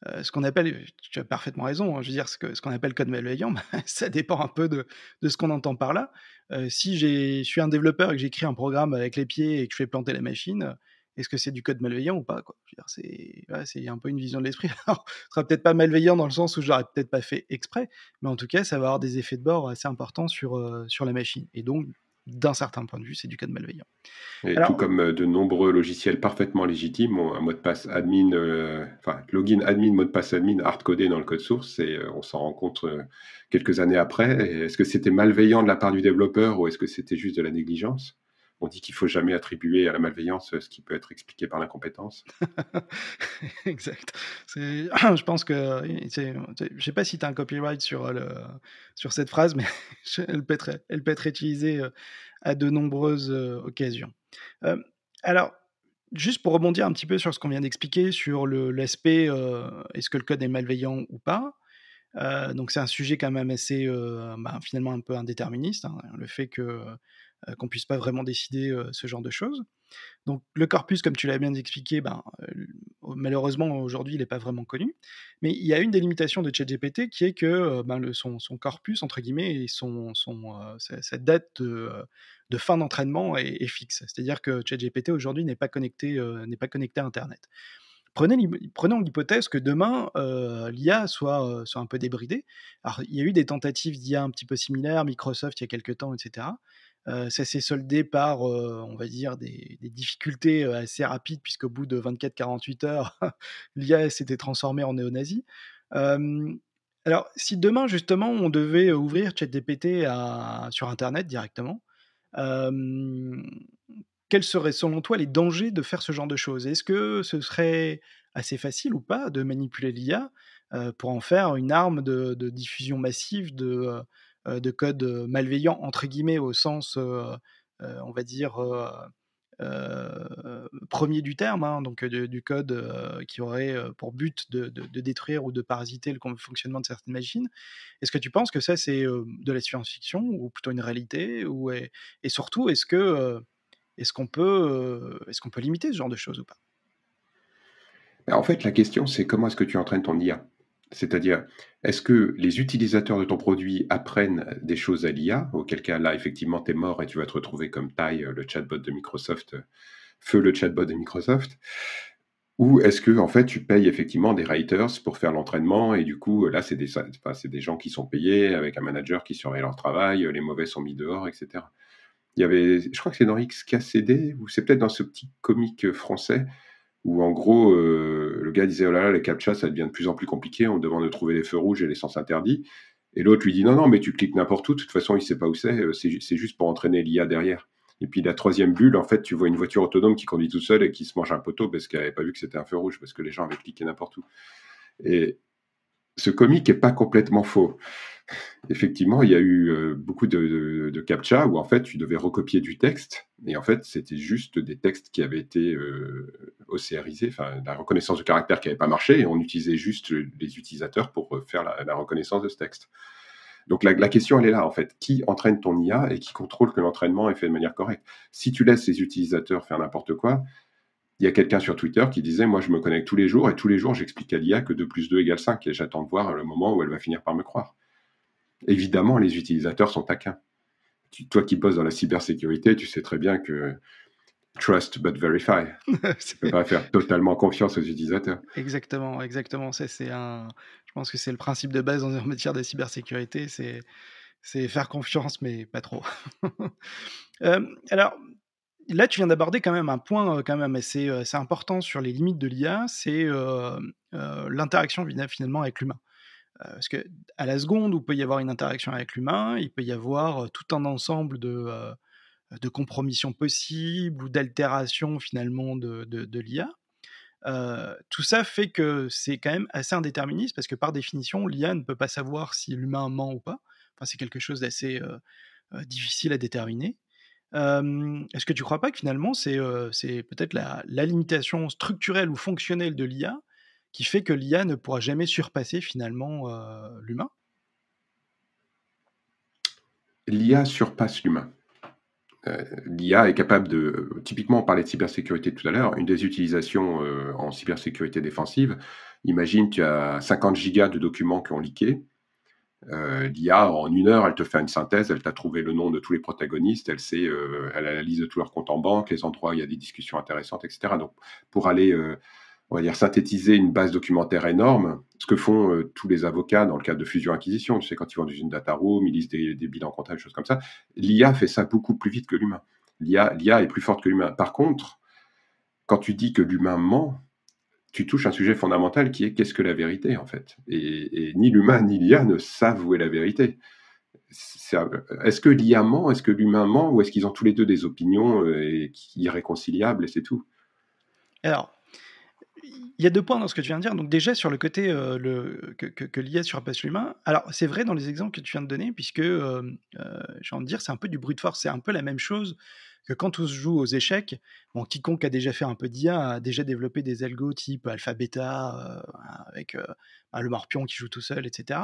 euh, ce qu'on appelle, tu as parfaitement raison, hein, je veux dire, ce qu'on appelle code malveillant, bah, ça dépend un peu de, de ce qu'on entend par là. Euh, si je suis un développeur et que j'écris un programme avec les pieds et que je fais planter la machine, est-ce que c'est du code malveillant ou pas C'est ouais, un peu une vision de l'esprit. ce sera peut-être pas malveillant dans le sens où je l'aurais peut-être pas fait exprès, mais en tout cas, ça va avoir des effets de bord assez importants sur, euh, sur la machine. Et donc, d'un certain point de vue, c'est du code malveillant. Et tout comme euh, de nombreux logiciels parfaitement légitimes ont un mot de passe admin, euh, enfin login admin, mot de passe admin hard-codé dans le code source, et euh, on s'en rend compte quelques années après. Est-ce que c'était malveillant de la part du développeur ou est-ce que c'était juste de la négligence? On dit qu'il faut jamais attribuer à la malveillance ce qui peut être expliqué par l'incompétence. exact. Je pense que, je sais pas si tu as un copyright sur, le, sur cette phrase, mais elle peut être, utilisée à de nombreuses occasions. Euh, alors, juste pour rebondir un petit peu sur ce qu'on vient d'expliquer sur l'aspect euh, est-ce que le code est malveillant ou pas. euh, donc c'est un sujet quand même assez euh, bah, finalement un peu indéterministe, hein, le fait que euh, qu'on puisse pas vraiment décider euh, ce genre de choses. Donc le corpus, comme tu l'as bien expliqué, ben, euh, malheureusement aujourd'hui il n'est pas vraiment connu. Mais il y a une des limitations de ChatGPT qui est que euh, ben, le, son, corpus, entre guillemets, et son, euh, sa, date de, euh, fin d'entraînement est, fixe. C'est-à-dire que ChatGPT aujourd'hui n'est pas, connecté, euh, pas connecté à Internet. Prenons l'hypothèse que demain euh, l'IA soit, euh, soit un peu débridée. Alors il y a eu des tentatives d'IA un petit peu similaires, Microsoft il y a quelques temps, etc. Ça s'est soldé par, on va dire, des, difficultés assez rapides, puisqu'au bout de 24-48 heures, l'IA s'était transformée en néo-nazi. Alors, si demain, justement, on devait ouvrir ChatGPT sur Internet directement, quels seraient, selon toi, les dangers de faire ce genre de choses? Est-ce que ce serait assez facile ou pas de manipuler l'IA pour en faire une arme de, de diffusion massive de, de code malveillant, entre guillemets, au sens, euh, euh, on va dire, euh, euh, premier du terme, hein, donc du code euh, qui aurait euh, pour but de, de- détruire ou de parasiter le fonctionnement de certaines machines. Est-ce que tu penses que ça, c'est euh, de la science-fiction ou plutôt une réalité ou Et surtout, est-ce euh, est-ce qu'on peut, euh, est-ce qu'on peut limiter ce genre de choses ou pas? Ben, En fait, la question, c'est comment est-ce que tu entraînes ton IA C'est-à-dire, est-ce que les utilisateurs de ton produit apprennent des choses à l'IA, auquel cas là, effectivement, tu es mort et tu vas te retrouver comme taille le chatbot de Microsoft, euh, feu le chatbot de Microsoft? Ou est-ce que, en fait, tu payes effectivement des writers pour faire l'entraînement et du coup, là, c'est des, des gens qui sont payés avec un manager qui surveille leur travail, les mauvais sont mis dehors, etc. Il y avait, je crois que c'est dans XKCD, ou c'est peut-être dans ce petit comique français, où en gros, euh, le gars disait Oh là là, les captchas, ça devient de plus en plus compliqué, on demande de trouver les feux rouges et les sens interdits. Et l'autre lui dit Non, non, mais tu cliques n'importe où, de toute façon, il sait pas où c'est, euh, c'est ju- c'est juste pour entraîner l'IA derrière. Et puis la troisième bulle, en fait, tu vois une voiture autonome qui conduit toute seule et qui se mange un poteau parce qu'elle n'avait pas vu que c'était un feu rouge, parce que les gens avaient cliqué n'importe où. Et ce comique est pas complètement faux. Effectivement, il y a eu euh, beaucoup de, captcha où en fait tu devais recopier du texte et en fait c'était juste des textes qui avaient été euh, OCRisés, enfin la reconnaissance de caractère qui n'avait pas marché et on utilisait juste les utilisateurs pour euh, faire la, reconnaissance de ce texte. Donc la, la question elle est là en fait, qui entraîne ton IA et qui contrôle que l'entraînement est fait de manière correcte? Si tu laisses les utilisateurs faire n'importe quoi, il y a quelqu'un sur Twitter qui disait Moi, je me connecte tous les jours et tous les jours, j'explique à l'IA que 2 plus 2 égale 5 et j'attends de voir le moment où elle va finir par me croire. Évidemment, les utilisateurs sont taquins. Tu- toi qui bosses dans la cybersécurité, tu sais très bien que trust but verify. Tu C'est- peux pas faire totalement confiance aux utilisateurs. Exactement, exactement. Ça, c'est un. Je pense que c'est le principe de base en matière de cybersécurité, c'est c'est faire confiance, mais pas trop. Euh, alors, là, tu viens d'aborder quand même un point euh, quand même assez, euh, assez important sur les limites de l'IA, c'est euh, euh, l'interaction fina- finalement avec l'humain. Euh, parce que à la seconde où peut y avoir une interaction avec l'humain, il peut y avoir tout un ensemble de, de compromissions possibles ou d'altérations finalement de, de, l'IA. Tout ça fait que c'est quand même assez indéterministe parce que par définition, l'IA ne peut pas savoir si l'humain ment ou pas. Enfin, c'est quelque chose d'assez difficile à déterminer. Est-ce que tu crois pas que finalement c'est peut-être la limitation structurelle ou fonctionnelle de l'IA qui fait que l'IA ne pourra jamais surpasser finalement euh, l'humain? L'IA surpasse l'humain. Euh, L'IA est capable de. Typiquement, on parlait de cybersécurité tout à l'heure. Une des utilisations euh, en cybersécurité défensive, imagine, tu as 50 gigas de documents qui ont leaké. Euh, L'IA, en une heure, elle te fait une synthèse, elle t'a trouvé le nom de tous les protagonistes, elle sait, euh, elle a la liste de tous leurs comptes en banque, les endroits où il y a des discussions intéressantes, etc. Donc, pour aller, euh, on va dire, synthétiser une base documentaire énorme, ce que font euh, tous les avocats dans le cadre de fusion-acquisition, tu sais, quand ils vont dans une data room, ils lisent des, bilans comptables, des choses comme ça, l'IA fait ça beaucoup plus vite que l'humain. L'IA est plus forte que l'humain. Par contre, quand tu dis que l'humain ment, tu touches un sujet fondamental qui est qu'est-ce que la vérité en fait? Et, ni l'humain ni l'IA ne savent où est la vérité. Est-ce que l'IA ment? Est-ce que l'humain ment? Ou est-ce qu'ils ont tous les deux des opinions euh, irréconciliables et c'est tout? Alors, il y a deux points dans ce que tu viens de dire. Donc déjà sur le côté euh, que, l'IA surpasse l'humain. Alors c'est vrai dans les exemples que tu viens de donner, puisque euh, euh, j'ai envie de dire c'est un peu du brute force, c'est un peu la même chose que quand on se joue aux échecs, quiconque a déjà fait un peu d'IA a déjà développé des algos type alpha beta avec bah, le morpion qui joue tout seul, etc.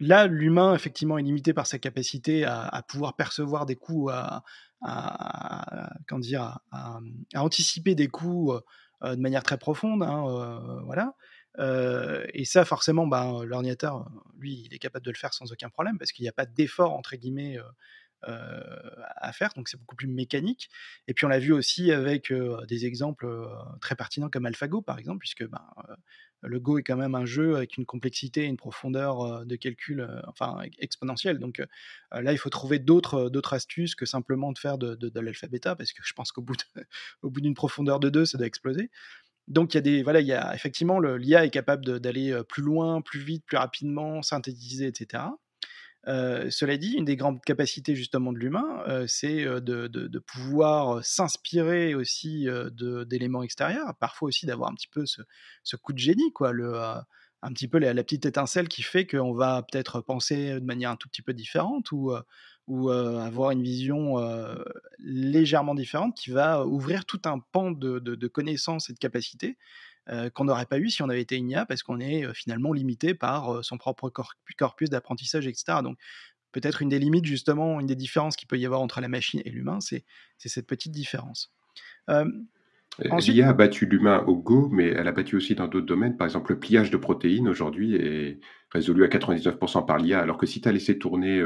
Là, l'humain effectivement est limité par sa capacité à, pouvoir percevoir des coups, à, à, dire, à, anticiper des coups de manière très profonde, hein, voilà. et ça, forcément, ben, l'ordinateur, lui, il est capable de le faire sans aucun problème parce qu'il n'y a pas d'effort entre guillemets à faire, donc c'est beaucoup plus mécanique. Et puis on l'a vu aussi avec des exemples très pertinents comme AlphaGo par exemple, puisque ben, le Go est quand même un jeu avec une complexité et une profondeur de calcul enfin exponentielle. Donc là, il faut trouver d'autres astuces que simplement de faire de, de, bêta, parce que je pense qu'au bout bout d'une profondeur de 2, ça doit exploser. Donc il y a des voilà, il y a effectivement l'IA est capable d'aller plus loin, plus vite, plus rapidement, synthétiser, etc cela dit, une des grandes capacités justement de l'humain, c'est de, pouvoir s'inspirer aussi d'éléments extérieurs, parfois aussi d'avoir un petit peu ce, coup de génie, quoi, un petit peu la, petite étincelle qui fait qu'on va peut-être penser de manière un tout petit peu différente ou, avoir une vision légèrement différente qui va ouvrir tout un pan de connaissances et de capacités euh, qu'on n'aurait pas eu si on avait été IA, parce qu'on est euh, finalement limité par euh, son propre corpus d'apprentissage, etc. Donc peut-être une des limites, justement, une des différences qu'il peut y avoir entre la machine et l'humain, c'est cette petite différence. L'IA a battu l'humain au Go, mais elle a battu aussi dans d'autres domaines. Par exemple, le pliage de protéines aujourd'hui est résolu à 99% par l'IA, alors que si tu as laissé tourner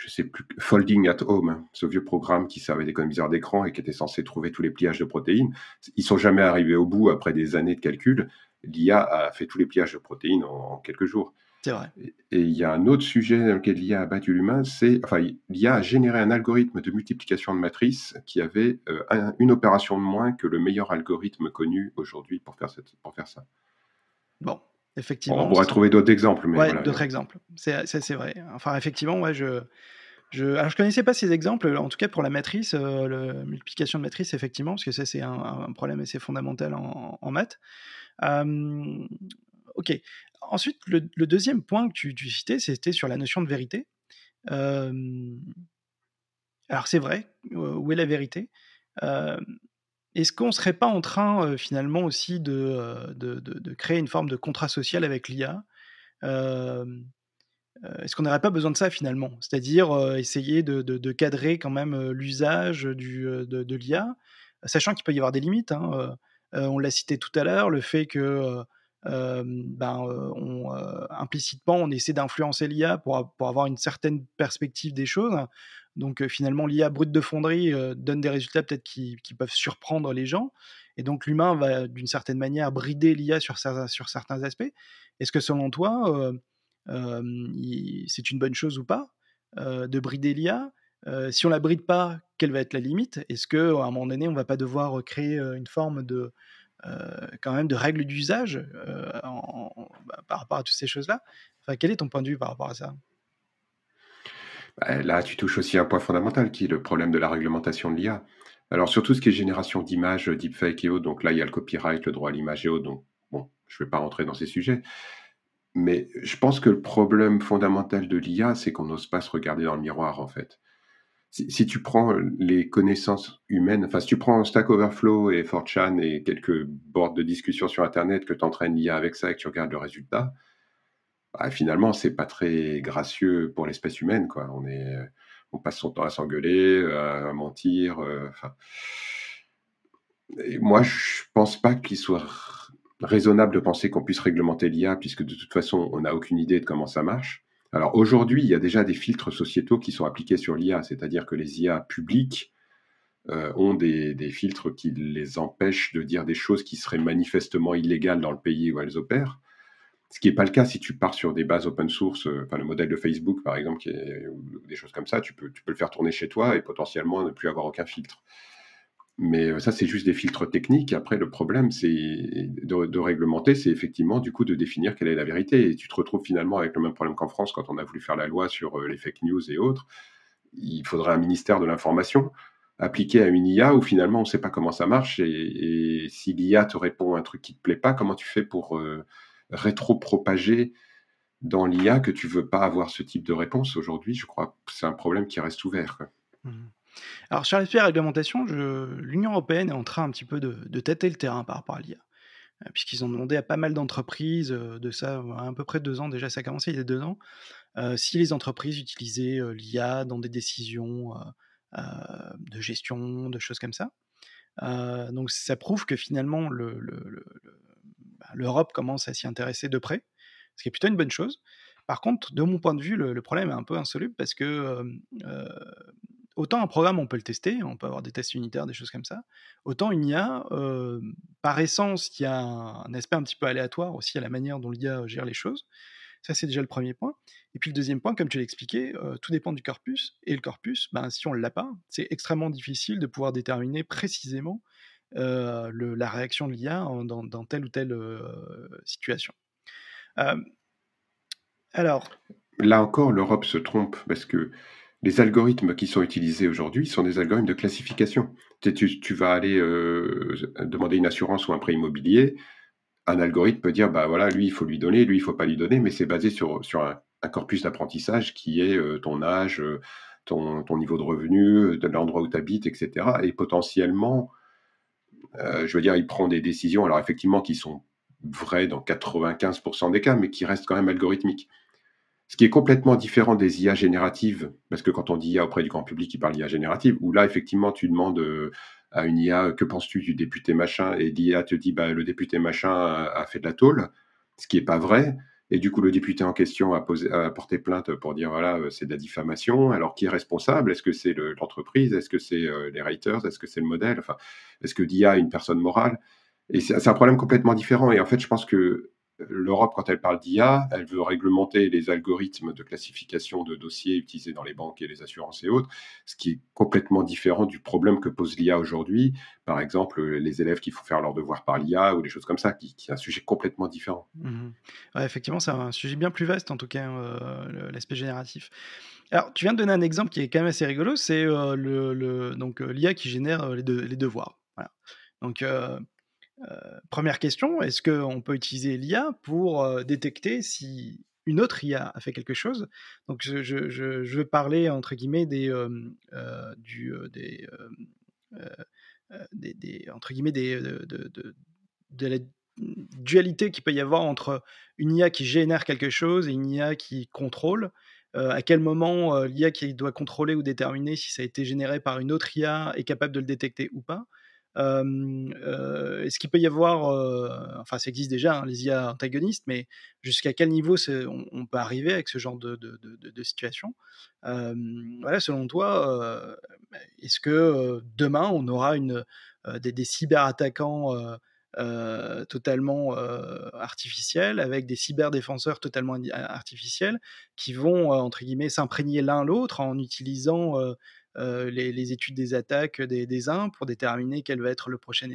je sais plus, Folding at Home, ce vieux programme qui servait d'économiseur d'écran et qui était censé trouver tous les pliages de protéines. Ils sont jamais arrivés au bout après des années de calcul. L'IA a fait tous les pliages de protéines en, quelques jours. C'est vrai. Et il y a un autre sujet dans lequel l'IA a battu l'humain, c'est, enfin, l'IA a généré un algorithme de multiplication de matrices qui avait euh, une opération de moins que le meilleur algorithme connu aujourd'hui pour faire, cette, pour faire ça. Bon, effectivement. On pourrait trouver d'autres exemples. Mais ouais, d'autres exemples. C'est vrai. Enfin, effectivement, ouais, je. Je, alors, je connaissais pas ces exemples, en tout cas pour la matrice, euh, la multiplication de matrice, effectivement, parce que ça, c'est un, problème assez fondamental en, maths. ok. Ensuite, le, deuxième point que tu, tu citais, c'était sur la notion de vérité. alors, c'est vrai, où est la vérité? Est-ce qu'on ne serait pas en train finalement aussi de, de, créer une forme de contrat social avec l'IA Est-ce qu'on n'aurait pas besoin de ça finalement? C'est-à-dire essayer de, cadrer quand même l'usage de, l'IA, sachant qu'il peut y avoir des limites. Hein, on l'a cité tout à l'heure, le fait que ben, on, implicitement on essaie d'influencer l'IA pour, pour, avoir une certaine perspective des choses. Donc finalement, l'IA brute de fonderie donne des résultats peut-être qui, peuvent surprendre les gens. Et donc l'humain va d'une certaine manière brider l'IA sur, sur, certains aspects. Est-ce que selon toi, c'est une bonne chose ou pas de brider l'IA Si on la bride pas, quelle va être la limite? Est-ce qu'à un moment donné, on va pas devoir créer une forme de, quand même de règles d'usage bah, par rapport à toutes ces choses-là enfin, Quel est ton point de vue par rapport à ça? Bah, là, tu touches aussi un point fondamental qui est le problème de la réglementation de l'IA. Alors, surtout ce qui est génération d'images, deepfake et autres, donc là, il y a le copyright, le droit à l'image et autres, donc bon, je ne vais pas rentrer dans ces sujets. Mais je pense que le problème fondamental de l'IA, c'est qu'on n'ose pas se regarder dans le miroir, en fait. Si, tu prends les connaissances humaines, enfin, si tu prends Stack Overflow et 4chan et quelques boards de discussion sur Internet, que tu entraînes l'IA avec ça et que tu regardes le résultat, bah, finalement, c'est pas très gracieux pour l'espèce humaine, quoi. On on passe son temps à s'engueuler, à mentir. Euh, enfin, moi, je pense pas qu'il soit raisonnable de penser qu'on puisse réglementer l'IA, puisque de toute façon, on n'a aucune idée de comment ça marche. Alors aujourd'hui, il y a déjà des filtres sociétaux qui sont appliqués sur l'IA, c'est-à-dire que les IA publiques euh, ont des, filtres qui les empêchent de dire des choses qui seraient manifestement illégales dans le pays où elles opèrent. Ce qui n'est pas le cas si tu pars sur des bases open source, euh, enfin le modèle de Facebook par exemple, ou des choses comme ça, tu peux le faire tourner chez toi et potentiellement ne plus avoir aucun filtre. Mais euh, ça, c'est juste des filtres techniques. Après, le problème, c'est de, réglementer, c'est effectivement du coup de définir quelle est la vérité. Et tu te retrouves finalement avec le même problème qu'en France quand on a voulu faire la loi sur euh, les fake news et autres. Il faudrait un ministère de l'information appliqué à une IA où finalement on ne sait pas comment ça marche. Et, si l'IA te répond un truc qui ne te plaît pas, comment tu fais pour rétro-propager dans l'IA que tu veux pas avoir ce type de réponse? Aujourd'hui, je crois que c'est un problème qui reste ouvert. Alors sur l'aspect réglementation, l'Union européenne est en train un petit peu de, de tâter le terrain par rapport à l'IA. Euh, Puisqu'ils ont demandé à pas mal d'entreprises, euh, de ça euh, à peu près deux ans déjà, ça a commencé il y a deux ans, si les entreprises utilisaient l'IA dans des décisions de gestion, de choses comme ça. Donc ça prouve que finalement le- le- le- le- bah, l'Europe commence à s'y intéresser de près, ce qui est plutôt une bonne chose. Par contre, de mon point de vue, le, problème est un peu insoluble parce que autant un programme, on peut le tester, on peut avoir des tests unitaires, des choses comme ça, autant une IA, euh, par essence, il y a un, aspect un petit peu aléatoire aussi à la manière dont l'IA gère les choses. Ça, c'est déjà le premier point. Et puis le deuxième point, comme tu l'as expliqué, euh, tout dépend du corpus. Et le corpus, ben, si on ne l'a pas, c'est extrêmement difficile de pouvoir déterminer précisément euh, la réaction de l'IA dans, dans telle ou telle euh, situation. Euh, alors, Là encore, l'Europe se trompe parce que les algorithmes qui sont utilisés aujourd'hui sont des algorithmes de classification. Tu, vas aller euh, demander une assurance ou un prêt immobilier, un algorithme peut dire, bah voilà, lui, il faut lui donner, lui, il faut pas lui donner, mais c'est basé sur, un, corpus d'apprentissage qui est euh, ton âge, euh, ton, niveau de revenu, de l'endroit où tu habites, etc. Et potentiellement, je veux dire, il prend des décisions, alors effectivement, qui sont vraies dans 95% des cas, mais qui restent quand même algorithmiques. Ce qui est complètement différent des IA génératives, parce que quand on dit IA auprès du grand public, il parle d'IA générative, où là, effectivement, tu demandes euh, à une IA que penses-tu du député machin, et l'IA te dit bah, le député machin a, fait de la tôle, ce qui n'est pas vrai. Et du coup, le député en question a, porté plainte pour dire voilà, euh, c'est de la diffamation. Alors, qui est responsable? Est-ce que c'est le- l'entreprise? Est-ce que c'est euh, les writers Est-ce que c'est le modèle? Enfin, Est-ce que l'IA est une personne morale? Et c'est un problème complètement différent. Et en fait, je pense que l'Europe, quand elle parle d'IA, elle veut réglementer les algorithmes de classification de dossiers utilisés dans les banques et les assurances et autres, ce qui est complètement différent du problème que pose l'IA aujourd'hui. Par exemple, les élèves qui font faire leurs devoirs par l'IA ou des choses comme ça, qui, est un sujet complètement différent. Ouais, effectivement, c'est un sujet bien plus vaste, en tout cas, euh, l'aspect génératif. Alors, tu viens de donner un exemple qui est quand même assez rigolo, c'est euh, donc euh, l'IA qui génère les, de- les devoirs. Donc, première question, est-ce qu'on peut utiliser l'IA pour euh, détecter si une autre IA a fait quelque chose? Donc, je, veux parler, entre guillemets, euh, euh, euh, euh, euh, euh, de, de- la dualité qu'il peut y avoir entre une IA qui génère quelque chose et une IA qui contrôle. Euh, à quel moment euh, l'IA qui doit contrôler ou déterminer si ça a été généré par une autre IA est capable de le détecter ou pas? Euh, euh, Est-ce qu'il peut y avoir, enfin ça existe déjà, hein, les IA antagonistes, mais jusqu'à quel niveau on, peut arriver avec ce genre de, situation? Selon toi, est-ce que demain on aura une, des, des cyberattaquants totalement euh, artificiels, avec des cyberdéfenseurs totalement artificiels, qui vont, entre guillemets, s'imprégner l'un l'autre en utilisant euh, euh, les, études des attaques des, des uns pour déterminer quelle va être la prochaine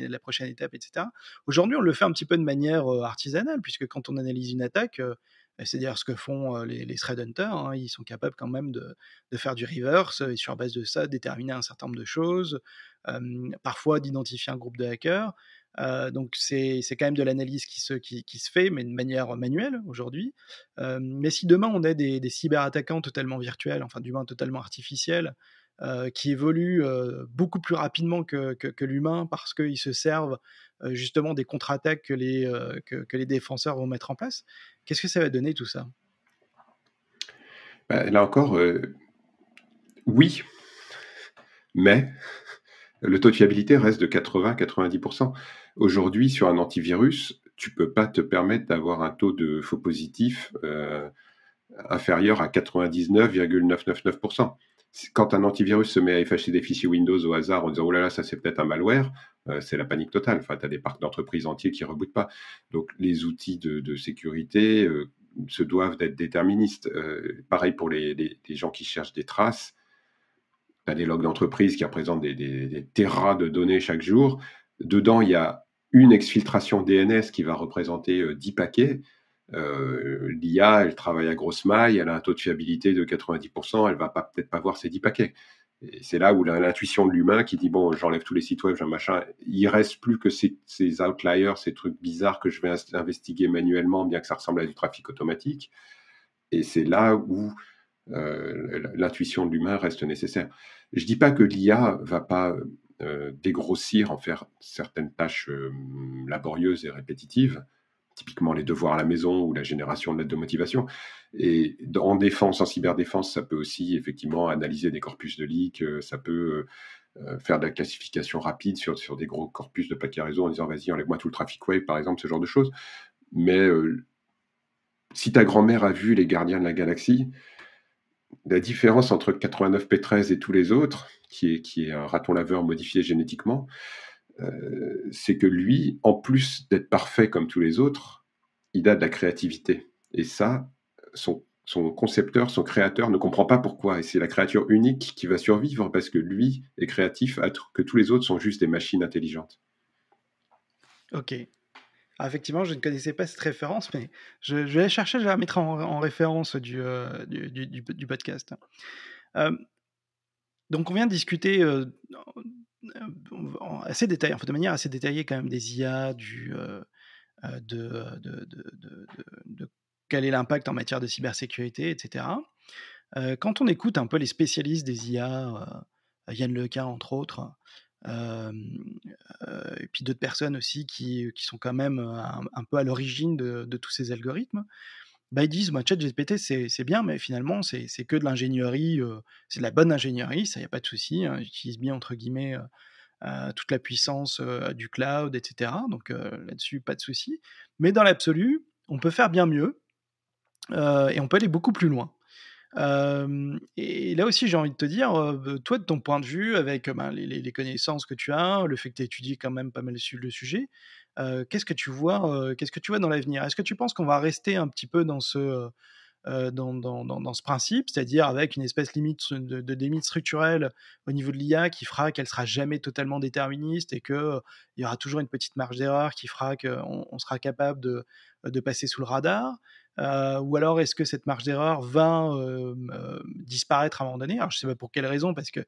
étape, etc. Aujourd'hui, on le fait un petit peu de manière euh, artisanale, puisque quand on analyse une attaque, euh, c'est d'ailleurs ce que font euh, les, les threat hunters, hein, ils sont capables quand même de, faire du reverse et sur base de ça déterminer un certain nombre de choses, euh, parfois d'identifier un groupe de hackers. Euh, donc c'est quand même de l'analyse qui se, qui, se fait, mais de manière manuelle aujourd'hui. Euh, mais si demain on a des, des cyberattaquants totalement virtuels, enfin du moins totalement artificiels, euh, qui évoluent euh, beaucoup plus rapidement que, l'humain parce qu'ils se servent euh, justement des contre-attaques que, les, défenseurs vont mettre en place, qu'est-ce que ça va donner tout ça? Bah, là encore, oui, mais le taux de fiabilité reste de 80-90%. Aujourd'hui, sur un antivirus, tu peux pas te permettre d'avoir un taux de faux positif inférieur à 99,999%. Quand un antivirus se met à effacer des fichiers Windows au hasard en disant oh là là, ça c'est peut-être un malware, euh, c'est la panique totale. Enfin, tu as des parcs d'entreprises entiers qui ne rebootent pas. Donc, les outils de, sécurité euh, se doivent d'être déterministes. Euh, pareil pour les, gens qui cherchent des traces. Tu as des logs d'entreprise qui représentent des, des, terras de données chaque jour. Dedans, il y a une exfiltration DNS qui va représenter euh, 10 paquets. Euh, L'IA, elle travaille à grosse maille, elle a un taux de fiabilité de 90%, elle va peut-être pas voir ces 10 paquets. Et c'est là où l'intuition de l'humain qui dit bon, j'enlève tous les sites web, un machin, il reste plus que ces, outliers, ces trucs bizarres que je vais investiguer manuellement, bien que ça ressemble à du trafic automatique. Et c'est là où euh, l'intuition de l'humain reste nécessaire. Je dis pas que l'IA va pas euh, dégrossir, en faire certaines tâches laborieuses et répétitives, typiquement les devoirs à la maison ou la génération de lettres de motivation. Et en défense, en cyberdéfense, ça peut aussi effectivement analyser des corpus de leaks, euh, ça peut faire de la classification rapide sur, sur des gros corpus de paquets réseau en disant vas-y, enlève-moi tout le traffic wave, par exemple, ce genre de choses. Mais si ta grand-mère a vu les gardiens de la galaxie, la différence entre 89P13 et tous les autres, qui est, qui est un raton laveur modifié génétiquement, euh, c'est que lui, en plus d'être parfait comme tous les autres, il a de la créativité. Et ça, son, concepteur, son créateur ne comprend pas pourquoi. Et c'est la créature unique qui va survivre parce que lui est créatif, que tous les autres sont juste des machines intelligentes. Ok. Ah, effectivement, je ne connaissais pas cette référence, mais je, vais chercher, je vais la mettre en, référence du, euh, du, podcast. Euh, donc, on vient de discuter assez détaillé, de manière assez détaillée quand même des IA, du, de, de, quel est l'impact en matière de cybersécurité, etc. quand on écoute un peu les spécialistes des IA, Yann Lequin entre autres, et puis d'autres personnes aussi qui, sont quand même un, peu à l'origine de, tous ces algorithmes, bah, ils disent, bah, ChatGPT, c'est bien, mais finalement, c'est que de l'ingénierie, c'est de la bonne ingénierie, ça, il n'y a pas de souci, hein, j'utilise bien, entre guillemets, toute la puissance du cloud, etc. Donc là-dessus, pas de souci. Mais dans l'absolu, on peut faire bien mieux, et on peut aller beaucoup plus loin et là aussi, j'ai envie de te dire, toi, de ton point de vue, avec ben, les, connaissances que tu as, le fait que tu étudies quand même pas mal le sujet, qu'est-ce que tu vois, qu'est-ce que tu vois dans l'avenir? Est-ce que tu penses qu'on va rester un petit peu dans ce, dans, dans, dans, ce principe, c'est-à-dire avec une espèce limite de, limite structurelle au niveau de l'IA qui fera qu'elle sera jamais totalement déterministe et qu'il il y aura toujours une petite marge d'erreur qui fera qu'on on sera capable de, de passer sous le radar? Euh, ou alors est-ce que cette marge d'erreur va disparaître à un moment donné? Alors je ne sais pas pour quelle raison, parce que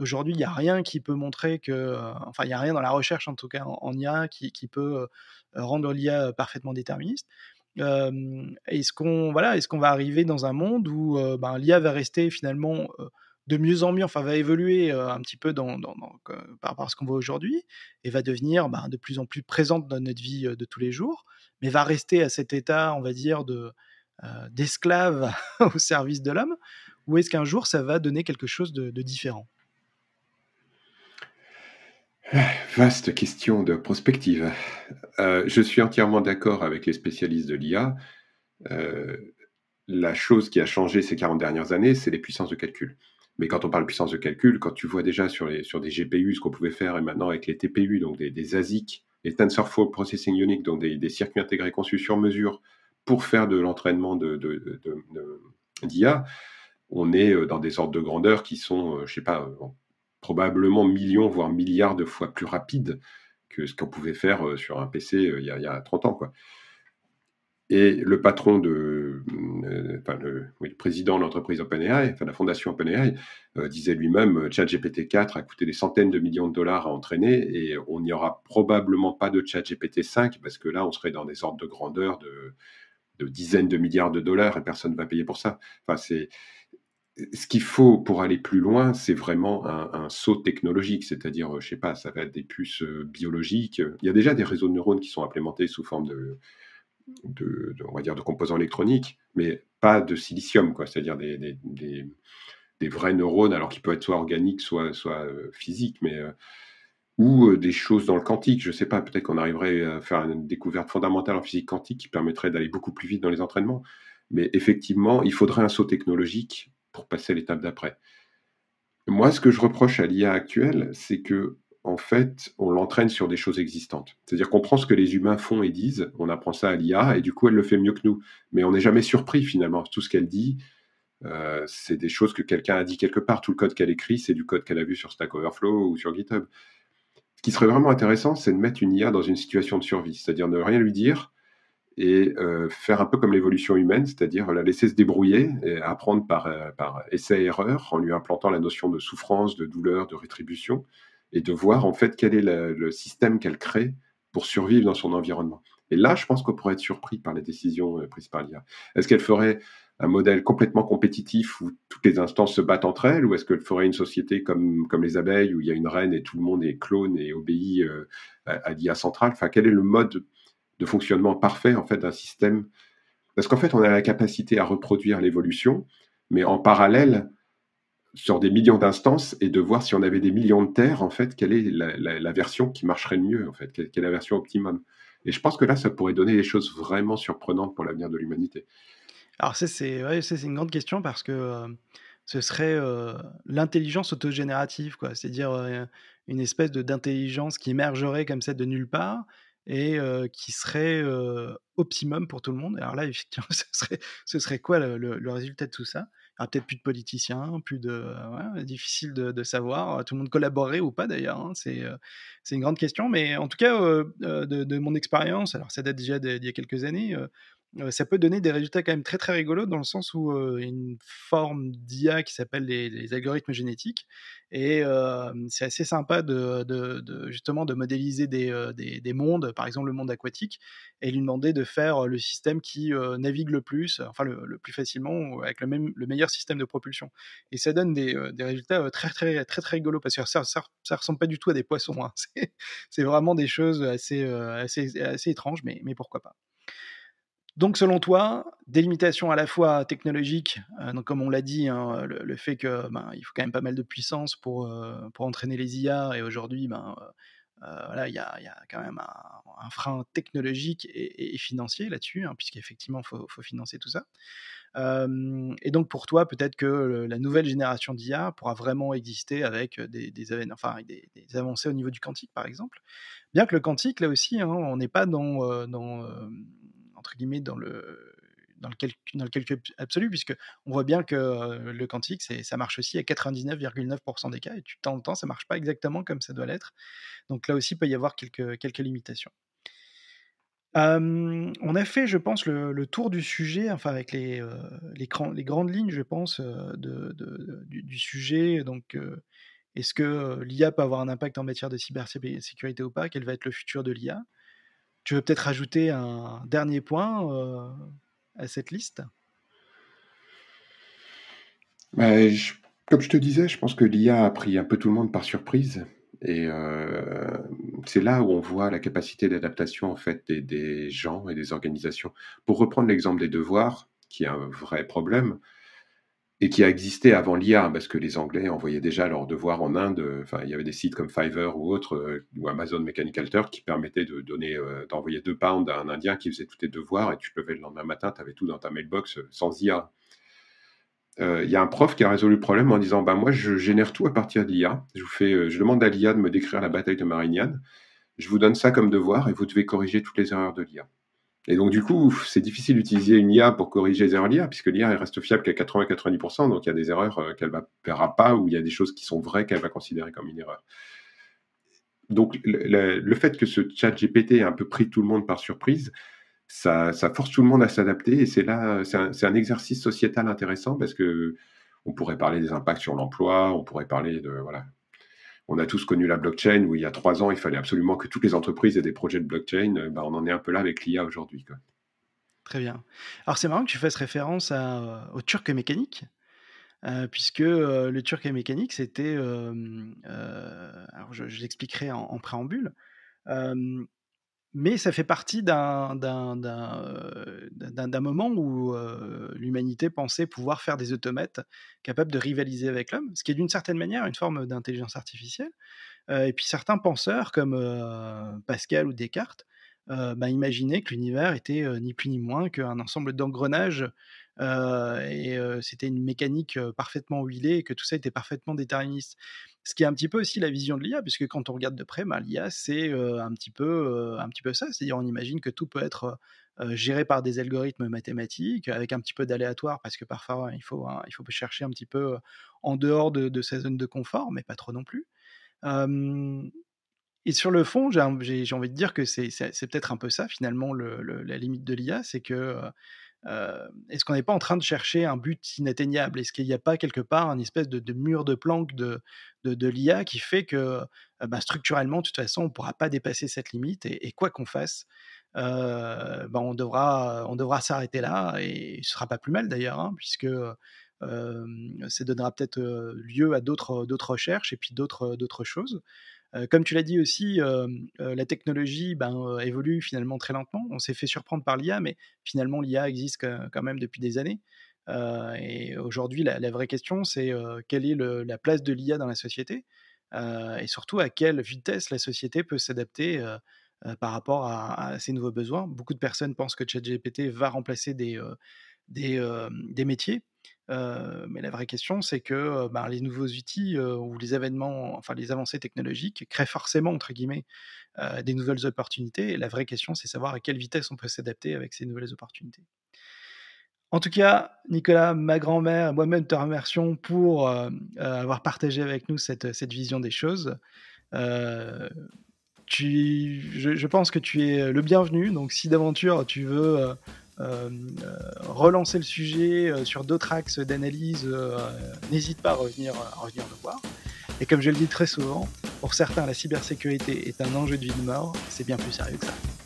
aujourd'hui il n'y a rien qui peut montrer que, enfin il n'y a rien dans la recherche en tout cas en, IA qui, peut rendre l'IA parfaitement déterministe. est-ce qu'on voilà, est-ce qu'on va arriver dans un monde où ben, l'IA va rester finalement de mieux en mieux, enfin va évoluer un petit peu par rapport à ce qu'on voit aujourd'hui et va devenir ben, de plus en plus présente dans notre vie de tous les jours mais va rester à cet état, on va dire, euh, d'esclave au service de l'homme Ou est-ce qu'un jour, ça va donner quelque chose de, différent? Vaste question de prospective. Euh, je suis entièrement d'accord avec les spécialistes de l'IA. Euh, la chose qui a changé ces 40 dernières années, c'est les puissances de calcul. Mais quand on parle de puissance de calcul, quand tu vois déjà sur, les, sur des GPU ce qu'on pouvait faire, et maintenant avec les TPU, donc des, des ASIC, les TensorFlow Processing Unit, donc des, circuits intégrés conçus sur mesure pour faire de l'entraînement d'IA, de, de, on est euh, dans des ordres de grandeur qui sont, euh, je sais pas, euh, probablement millions, voire milliards de fois plus rapides que ce qu'on pouvait faire sur un PC il y, a, il y a 30 ans. Quoi. Et le patron de, euh, enfin le, président de l'entreprise OpenAI, enfin la fondation OpenAI, euh, disait lui-même, euh, ChatGPT 4 a coûté des centaines de millions de dollars à entraîner et on n'y aura probablement pas de ChatGPT 5 parce que là, on serait dans des ordres de grandeur de, dizaines de milliards de dollars et personne ne va payer pour ça. Enfin, c'est ce qu'il faut pour aller plus loin, c'est vraiment un, un, saut technologique, c'est-à-dire, je sais pas, ça va être des puces biologiques. Il y a déjà des réseaux de neurones qui sont implémentés sous forme de de, on va dire de composants électroniques, mais pas de silicium, quoi, c'est-à-dire des, des, des, vrais neurones, alors qu'ils peuvent être soit organiques, soit, soit euh, physiques, mais euh, ou euh, des choses dans le quantique. Je sais pas, peut-être qu'on arriverait à faire une découverte fondamentale en physique quantique qui permettrait d'aller beaucoup plus vite dans les entraînements. Mais effectivement, il faudrait un saut technologique pour passer à l'étape d'après. Moi, ce que je reproche à l'IA actuelle, c'est que en fait, on l'entraîne sur des choses existantes. C'est-à-dire qu'on prend ce que les humains font et disent, on apprend ça à l'IA, et du coup, elle le fait mieux que nous. Mais on n'est jamais surpris, finalement. Tout ce qu'elle dit, euh, c'est des choses que quelqu'un a dit quelque part. Tout le code qu'elle écrit, c'est du code qu'elle a vu sur Stack Overflow ou sur GitHub. Ce qui serait vraiment intéressant, c'est de mettre une IA dans une situation de survie, c'est-à-dire ne rien lui dire et euh, faire un peu comme l'évolution humaine, c'est-à-dire la laisser se débrouiller et apprendre par, euh, par essai-erreur en lui implantant la notion de souffrance, de douleur, de rétribution et de voir en fait quel est le, système qu'elle crée pour survivre dans son environnement. Et là, je pense qu'on pourrait être surpris par les décisions euh, prises par l'IA. Est-ce qu'elle ferait un modèle complètement compétitif où toutes les instances se battent entre elles, ou est-ce qu'elle ferait une société comme, comme les abeilles où il y a une reine et tout le monde est clone et obéit euh, à, à l'IA centrale? Enfin, quel est le mode de fonctionnement parfait en fait d'un système? Parce qu'en fait, on a la capacité à reproduire l'évolution, mais en parallèle, sur des millions d'instances et de voir si on avait des millions de terres, en fait, quelle est la, version qui marcherait le mieux, en fait, quelle, est la version optimum. Et je pense que là, ça pourrait donner des choses vraiment surprenantes pour l'avenir de l'humanité. Alors ça, c'est une grande question parce que euh, ce serait euh, l'intelligence autogénérative, quoi. C'est-à-dire euh, une espèce d'intelligence qui émergerait comme ça de nulle part et qui serait optimum pour tout le monde. Alors là, effectivement, ce serait, ce serait quoi le résultat de tout ça? Aura peut-être plus de politiciens, plus de... difficile de, savoir. Tout le monde collaborerait ou pas d'ailleurs. hein. C'est une grande question. Mais en tout cas, de, de mon expérience, alors ça date déjà d'il y a quelques années, ça peut donner des résultats quand même très très rigolos dans le sens où il une forme d'IA qui s'appelle les, algorithmes génétiques et c'est assez sympa de, justement de modéliser des, des- des mondes, par exemple le monde aquatique, et lui demander de faire le système qui navigue le plus, enfin le, plus facilement, avec le, même, le meilleur système de propulsion. Et ça donne des, des résultats très très très très rigolos parce que ça, ça, ressemble pas du tout à des poissons. hein. C'est vraiment des choses assez, assez, assez étranges, mais, mais pourquoi pas. Donc, selon toi, des limitations à la fois technologiques, euh, donc comme on l'a dit, hein, le, fait que ben, il faut quand même pas mal de puissance pour, euh, pour entraîner les IA, et aujourd'hui, ben, euh, voilà, il y y a quand même un, frein technologique et, financier là-dessus, hein, puisqu'effectivement, il faut, faut financer tout ça. Et donc, pour toi, peut-être que la nouvelle génération d'IA pourra vraiment exister avec des, enfin, des, avancées au niveau du quantique, par exemple. Bien que le quantique, là aussi, hein, on n'est pas dans, dans le, calcul, dans absolu, puisque on voit bien que euh, le quantique, ça marche aussi à 99,9% des cas, et tu temps en temps, ça marche pas exactement comme ça doit l'être. Donc là aussi, il peut y avoir quelques, limitations. On a fait, je pense, le, tour du sujet, enfin avec les, euh, grandes lignes, je pense, euh, du, sujet. Donc, est-ce que l'IA peut avoir un impact en matière de cybersécurité ou pas? Quel va être le futur de l'IA Tu veux peut-être rajouter un dernier point euh, à cette liste? Bah, je- comme je te disais, je pense que l'IA a pris un peu tout le monde par surprise. Et euh, c'est là où on voit la capacité d'adaptation en fait des gens et des organisations. Pour reprendre l'exemple des devoirs, qui est un vrai problème, et qui a existé avant l'IA, parce que les Anglais envoyaient déjà leurs devoirs en Inde. euh, Enfin, il y avait des sites comme Fiverr ou autres, euh, ou Amazon Mechanical Turk, qui permettaient de donner, euh, d'envoyer deux pounds à un Indien qui faisait tous tes devoirs, et tu levais le lendemain matin, tu avais tout dans ta mailbox sans IA. Il y a un prof qui a résolu le problème en disant bah, Moi, je génère tout à partir de l'IA. Je, vous fais, je demande à l'IA de me décrire la bataille de Marignane. Je vous donne ça comme devoir et vous devez corriger toutes les erreurs de l'IA. Et donc, du coup, c'est difficile d'utiliser une IA pour corriger les erreurs de l'IA, puisque l'IA reste fiable qu'à 80-90%, donc il y a des erreurs euh, qu'elle ne verra pas, ou il y a des choses qui sont vraies qu'elle va considérer comme une erreur. Donc, le, fait que ce chat GPT ait un peu pris tout le monde par surprise, ça, force tout le monde à s'adapter, et c'est là, c'est un, un exercice sociétal intéressant, parce que on pourrait parler des impacts sur l'emploi, on pourrait parler de, voilà, on a tous connu la blockchain où il y a trois ans, il fallait absolument que toutes les entreprises aient des projets de blockchain. Euh, bah, on en est un peu là avec l'IA aujourd'hui. Très bien. Alors c'est marrant que tu fasses référence à, au turc mécanique, euh, puisque euh, le turc mécanique, c'était... euh, euh, je, l'expliquerai en préambule. Mais ça fait partie d'un euh, moment où euh, l'humanité pensait pouvoir faire des automates capables de rivaliser avec l'homme, ce qui est d'une certaine manière une forme d'intelligence artificielle. Euh, et puis certains penseurs, comme Pascal ou Descartes, bah, imaginaient que l'univers était ni plus ni moins qu'un ensemble d'engrenages, et c'était une mécanique parfaitement huilée, et que tout ça était parfaitement déterministe. Ce qui est un petit peu aussi la vision de l'IA, puisque quand on regarde de près, bah, l'IA, c'est un, petit peu, un petit peu ça. C'est-à-dire, on imagine que tout peut être géré par des algorithmes mathématiques, avec un petit peu d'aléatoire, parce que parfois, il faut, hein, il faut chercher un petit peu en dehors de, sa zone de confort, mais pas trop non plus. Et sur le fond, j'ai envie de dire que c'est peut-être un peu ça, finalement, le- le- la limite de l'IA, c'est que euh, est-ce qu'on n'est pas en train de chercher un but inatteignable? Est-ce qu'il n'y a pas quelque part un espèce de, mur de planque de, de, l'IA qui fait que bah, structurellement, de toute façon, on ne pourra pas dépasser cette limite et, quoi qu'on fasse, bah, on devra, s'arrêter là et ce sera pas plus mal d'ailleurs, hein, puisque ça donnera peut-être lieu à d'autres recherches et puis d'autres choses. Comme tu l'as dit aussi, la technologie ben, évolue finalement très lentement. On s'est fait surprendre par l'IA, mais finalement l'IA existe quand même depuis des années. et aujourd'hui, la, vraie question, c'est quelle est la place de l'IA dans la société? Et surtout à quelle vitesse la société peut s'adapter par rapport à, ces nouveaux besoins? Beaucoup de personnes pensent que ChatGPT va remplacer des, des, métiers. mais la vraie question, c'est que ben, les nouveaux outils ou les événements, enfin les avancées technologiques créent forcément, entre guillemets, des nouvelles opportunités. Et la vraie question, c'est savoir à quelle vitesse on peut s'adapter avec ces nouvelles opportunités. En tout cas, Nicolas, ma grand-mère, moi-même te remercions pour avoir partagé avec nous cette, cette vision des choses je, pense que tu es le bienvenu. Donc, si d'aventure tu veux euh, euh, relancer le sujet euh, sur d'autres axes d'analyse, n'hésite pas à revenir, me voir. Et comme je le dis très souvent, pour certains, la cybersécurité est un enjeu de vie de mort. C'est bien plus sérieux que ça.